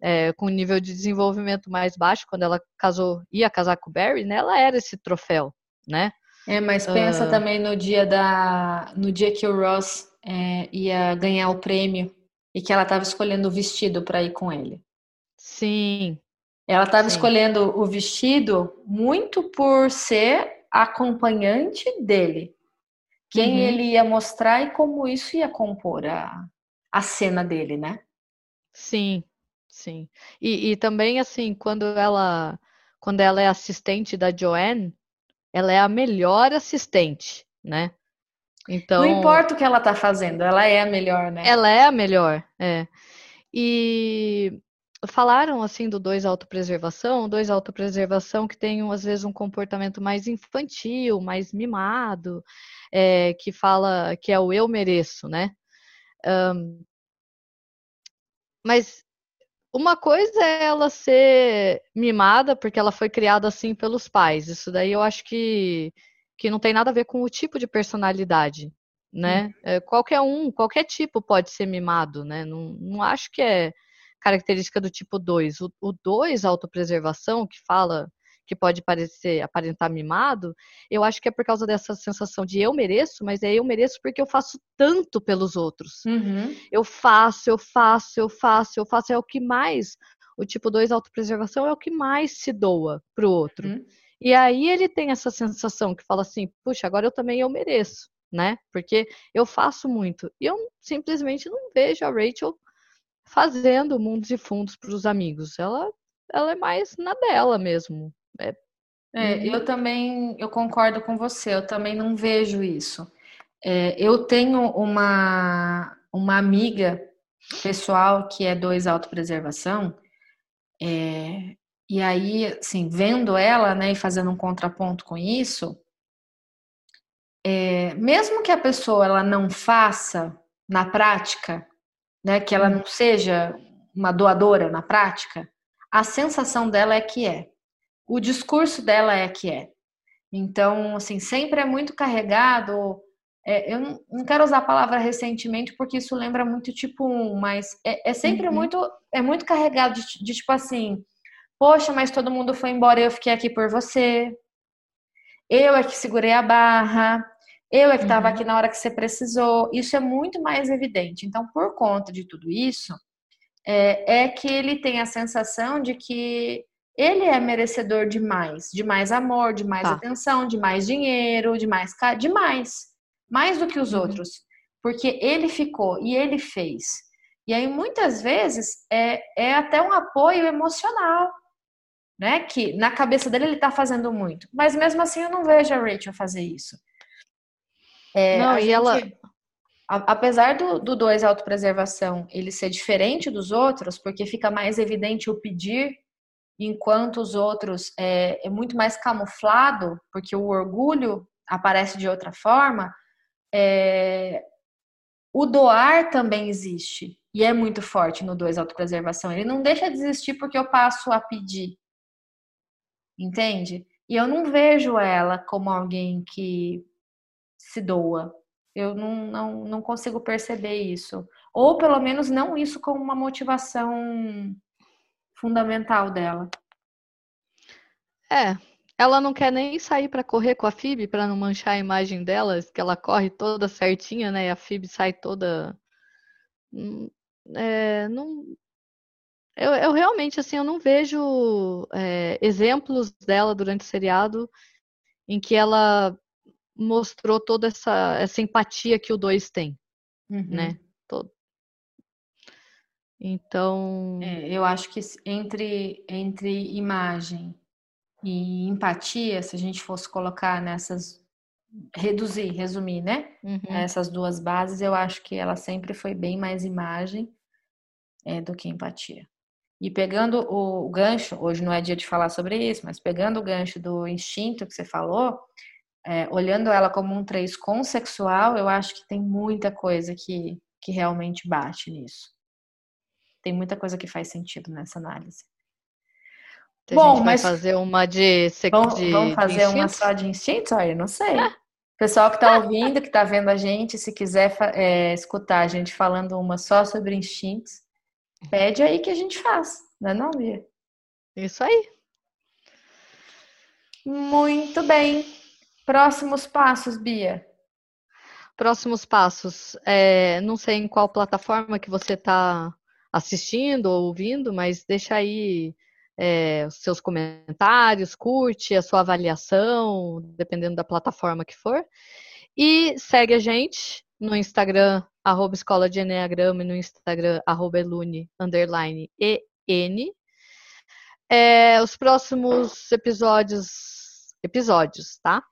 é, com nível de desenvolvimento mais baixo, quando ela casou, ia casar com o Barry, né, ela era esse troféu, né? É, mas pensa uh... também no dia da, no dia que o Ross é, ia ganhar o prêmio e que ela estava escolhendo o vestido para ir com ele. Sim. Ela estava escolhendo o vestido muito por ser acompanhante dele. Quem uhum. ele ia mostrar e como isso ia compor a, a cena dele, né? Sim, sim. E, e também, assim, quando ela, quando ela é assistente da Joanne, ela é a melhor assistente, né? Então, não importa o que ela tá fazendo, ela é a melhor, né? Ela é a melhor, é. E falaram assim do dois autopreservação, dois autopreservação que tem às vezes um comportamento mais infantil, mais mimado, é, que fala que é o eu mereço, né? Um, mas uma coisa é ela ser mimada porque ela foi criada assim pelos pais. Isso daí eu acho que, que não tem nada a ver com o tipo de personalidade, né? Hum. É, qualquer um, qualquer tipo pode ser mimado, né? Não, não acho que é característica do tipo 2. O 2, autopreservação, que fala que pode parecer aparentar mimado, eu acho que é por causa dessa sensação de eu mereço, mas é eu mereço porque eu faço tanto pelos outros. Uhum. Eu faço, eu faço, eu faço, eu faço, é o que mais. O tipo 2 autopreservação é o que mais se doa pro outro. Uhum. E aí ele tem essa sensação que fala assim, puxa, agora eu também eu mereço, né? Porque eu faço muito. E eu simplesmente não vejo a Rachel fazendo mundos e fundos para os amigos. Ela, ela é mais na dela mesmo. É, é, eu também eu concordo com você. Eu também não vejo isso. É, eu tenho uma uma amiga pessoal que é dois autopreservação. É, e aí, assim, vendo ela, né, e fazendo um contraponto com isso, é, mesmo que a pessoa ela não faça na prática, né, que ela não seja uma doadora na prática, a sensação dela é que é. O discurso dela é que é. Então, assim, sempre é muito carregado. É, eu não quero usar a palavra recentemente porque isso lembra muito tipo um, mas é, é sempre uhum. muito é muito carregado de, de, tipo assim, poxa, mas todo mundo foi embora e eu fiquei aqui por você. Eu é que segurei a barra. Eu é que estava uhum. aqui na hora que você precisou. Isso é muito mais evidente. Então, por conta de tudo isso, é, é que ele tem a sensação de que ele é merecedor de mais, de mais amor, de mais tá. atenção, de mais dinheiro, de mais de mais, mais do que os uhum. outros, porque ele ficou e ele fez. E aí muitas vezes é, é até um apoio emocional, né? Que na cabeça dele ele está fazendo muito, mas mesmo assim eu não vejo a Rachel fazer isso. É, Não, e gente, ela. Apesar do, do dois autopreservação ele ser diferente dos outros, porque fica mais evidente o pedir, enquanto os outros é, é muito mais camuflado, porque o orgulho aparece de outra forma, é, o doar também existe e é muito forte no dois autopreservação. Ele não deixa de existir porque eu passo a pedir, entende? E eu não vejo ela como alguém que se doa. Eu não, não, não consigo perceber isso. Ou pelo menos não isso como uma motivação fundamental dela. É, ela não quer nem sair para correr com a Fib para não manchar a imagem delas, que ela corre toda certinha, né? E a Fib sai toda. Hum, é, não. Eu, eu, realmente assim eu não vejo é, exemplos dela durante o seriado em que ela mostrou toda essa, essa empatia que o 2 tem, uhum. né? Todo. Então. É, eu acho que entre, entre imagem e empatia, se a gente fosse colocar nessas. Reduzir, resumir, né? Uhum. Essas duas bases, eu acho que ela sempre foi bem mais imagem é, do que empatia. E pegando o gancho, hoje não é dia de falar sobre isso, mas pegando o gancho do instinto que você falou, é, olhando ela como um 3 consexual, eu acho que tem muita coisa que, que realmente bate nisso. Tem muita coisa que faz sentido nessa análise. A Bom, mas fazer uma de, vamos, de vamos fazer uma só de instintos? Olha, não sei. Pessoal que está ouvindo, que está vendo a gente, se quiser é, escutar a gente falando uma só sobre instintos, pede aí que a gente faz, não é não, Bia? Isso aí. Muito bem. Próximos passos, Bia. Próximos passos. É, não sei em qual plataforma que você está assistindo ou ouvindo, mas deixa aí é, os seus comentários, curte a sua avaliação, dependendo da plataforma que for. E segue a gente no Instagram, arroba Escola de Enneagrama, e no Instagram, arroba Elune, underline, EN. É, os próximos episódios, episódios, tá?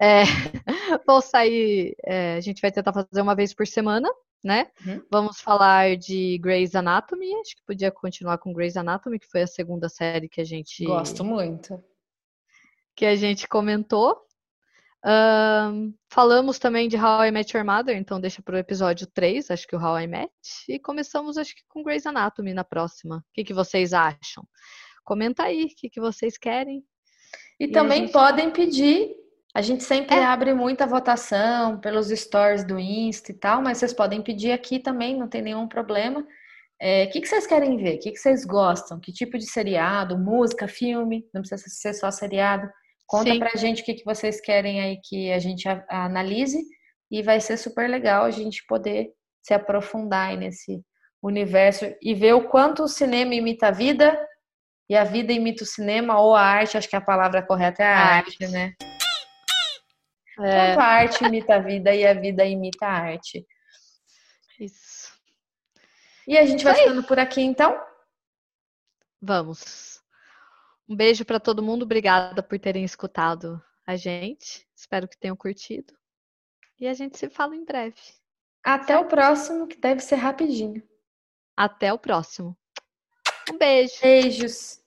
É, vou sair, é, a gente vai tentar fazer uma vez por semana, né? Uhum. Vamos falar de Grey's Anatomy, acho que podia continuar com Grey's Anatomy, que foi a segunda série que a gente... Gosto muito. Que a gente comentou. Um, falamos também de How I Met Your Mother, então deixa para o episódio 3, acho que o How I Met. E começamos, acho que com Grey's Anatomy na próxima. O que, que vocês acham? Comenta aí o que, que vocês querem. E, e também gente... podem pedir a gente sempre é. abre muita votação pelos stories do Insta e tal, mas vocês podem pedir aqui também, não tem nenhum problema. É, o que, que vocês querem ver? O que, que vocês gostam? Que tipo de seriado? Música, filme? Não precisa ser só seriado. Conta Sim. pra gente o que, que vocês querem aí que a gente analise e vai ser super legal a gente poder se aprofundar nesse universo e ver o quanto o cinema imita a vida e a vida imita o cinema ou a arte, acho que a palavra correta é a arte, arte né? É. Quanto a arte imita a vida e a vida imita a arte. Isso. E a gente vai ficando por aqui então? Vamos. Um beijo para todo mundo. Obrigada por terem escutado a gente. Espero que tenham curtido. E a gente se fala em breve. Até certo? o próximo, que deve ser rapidinho. Até o próximo. Um beijo. Beijos.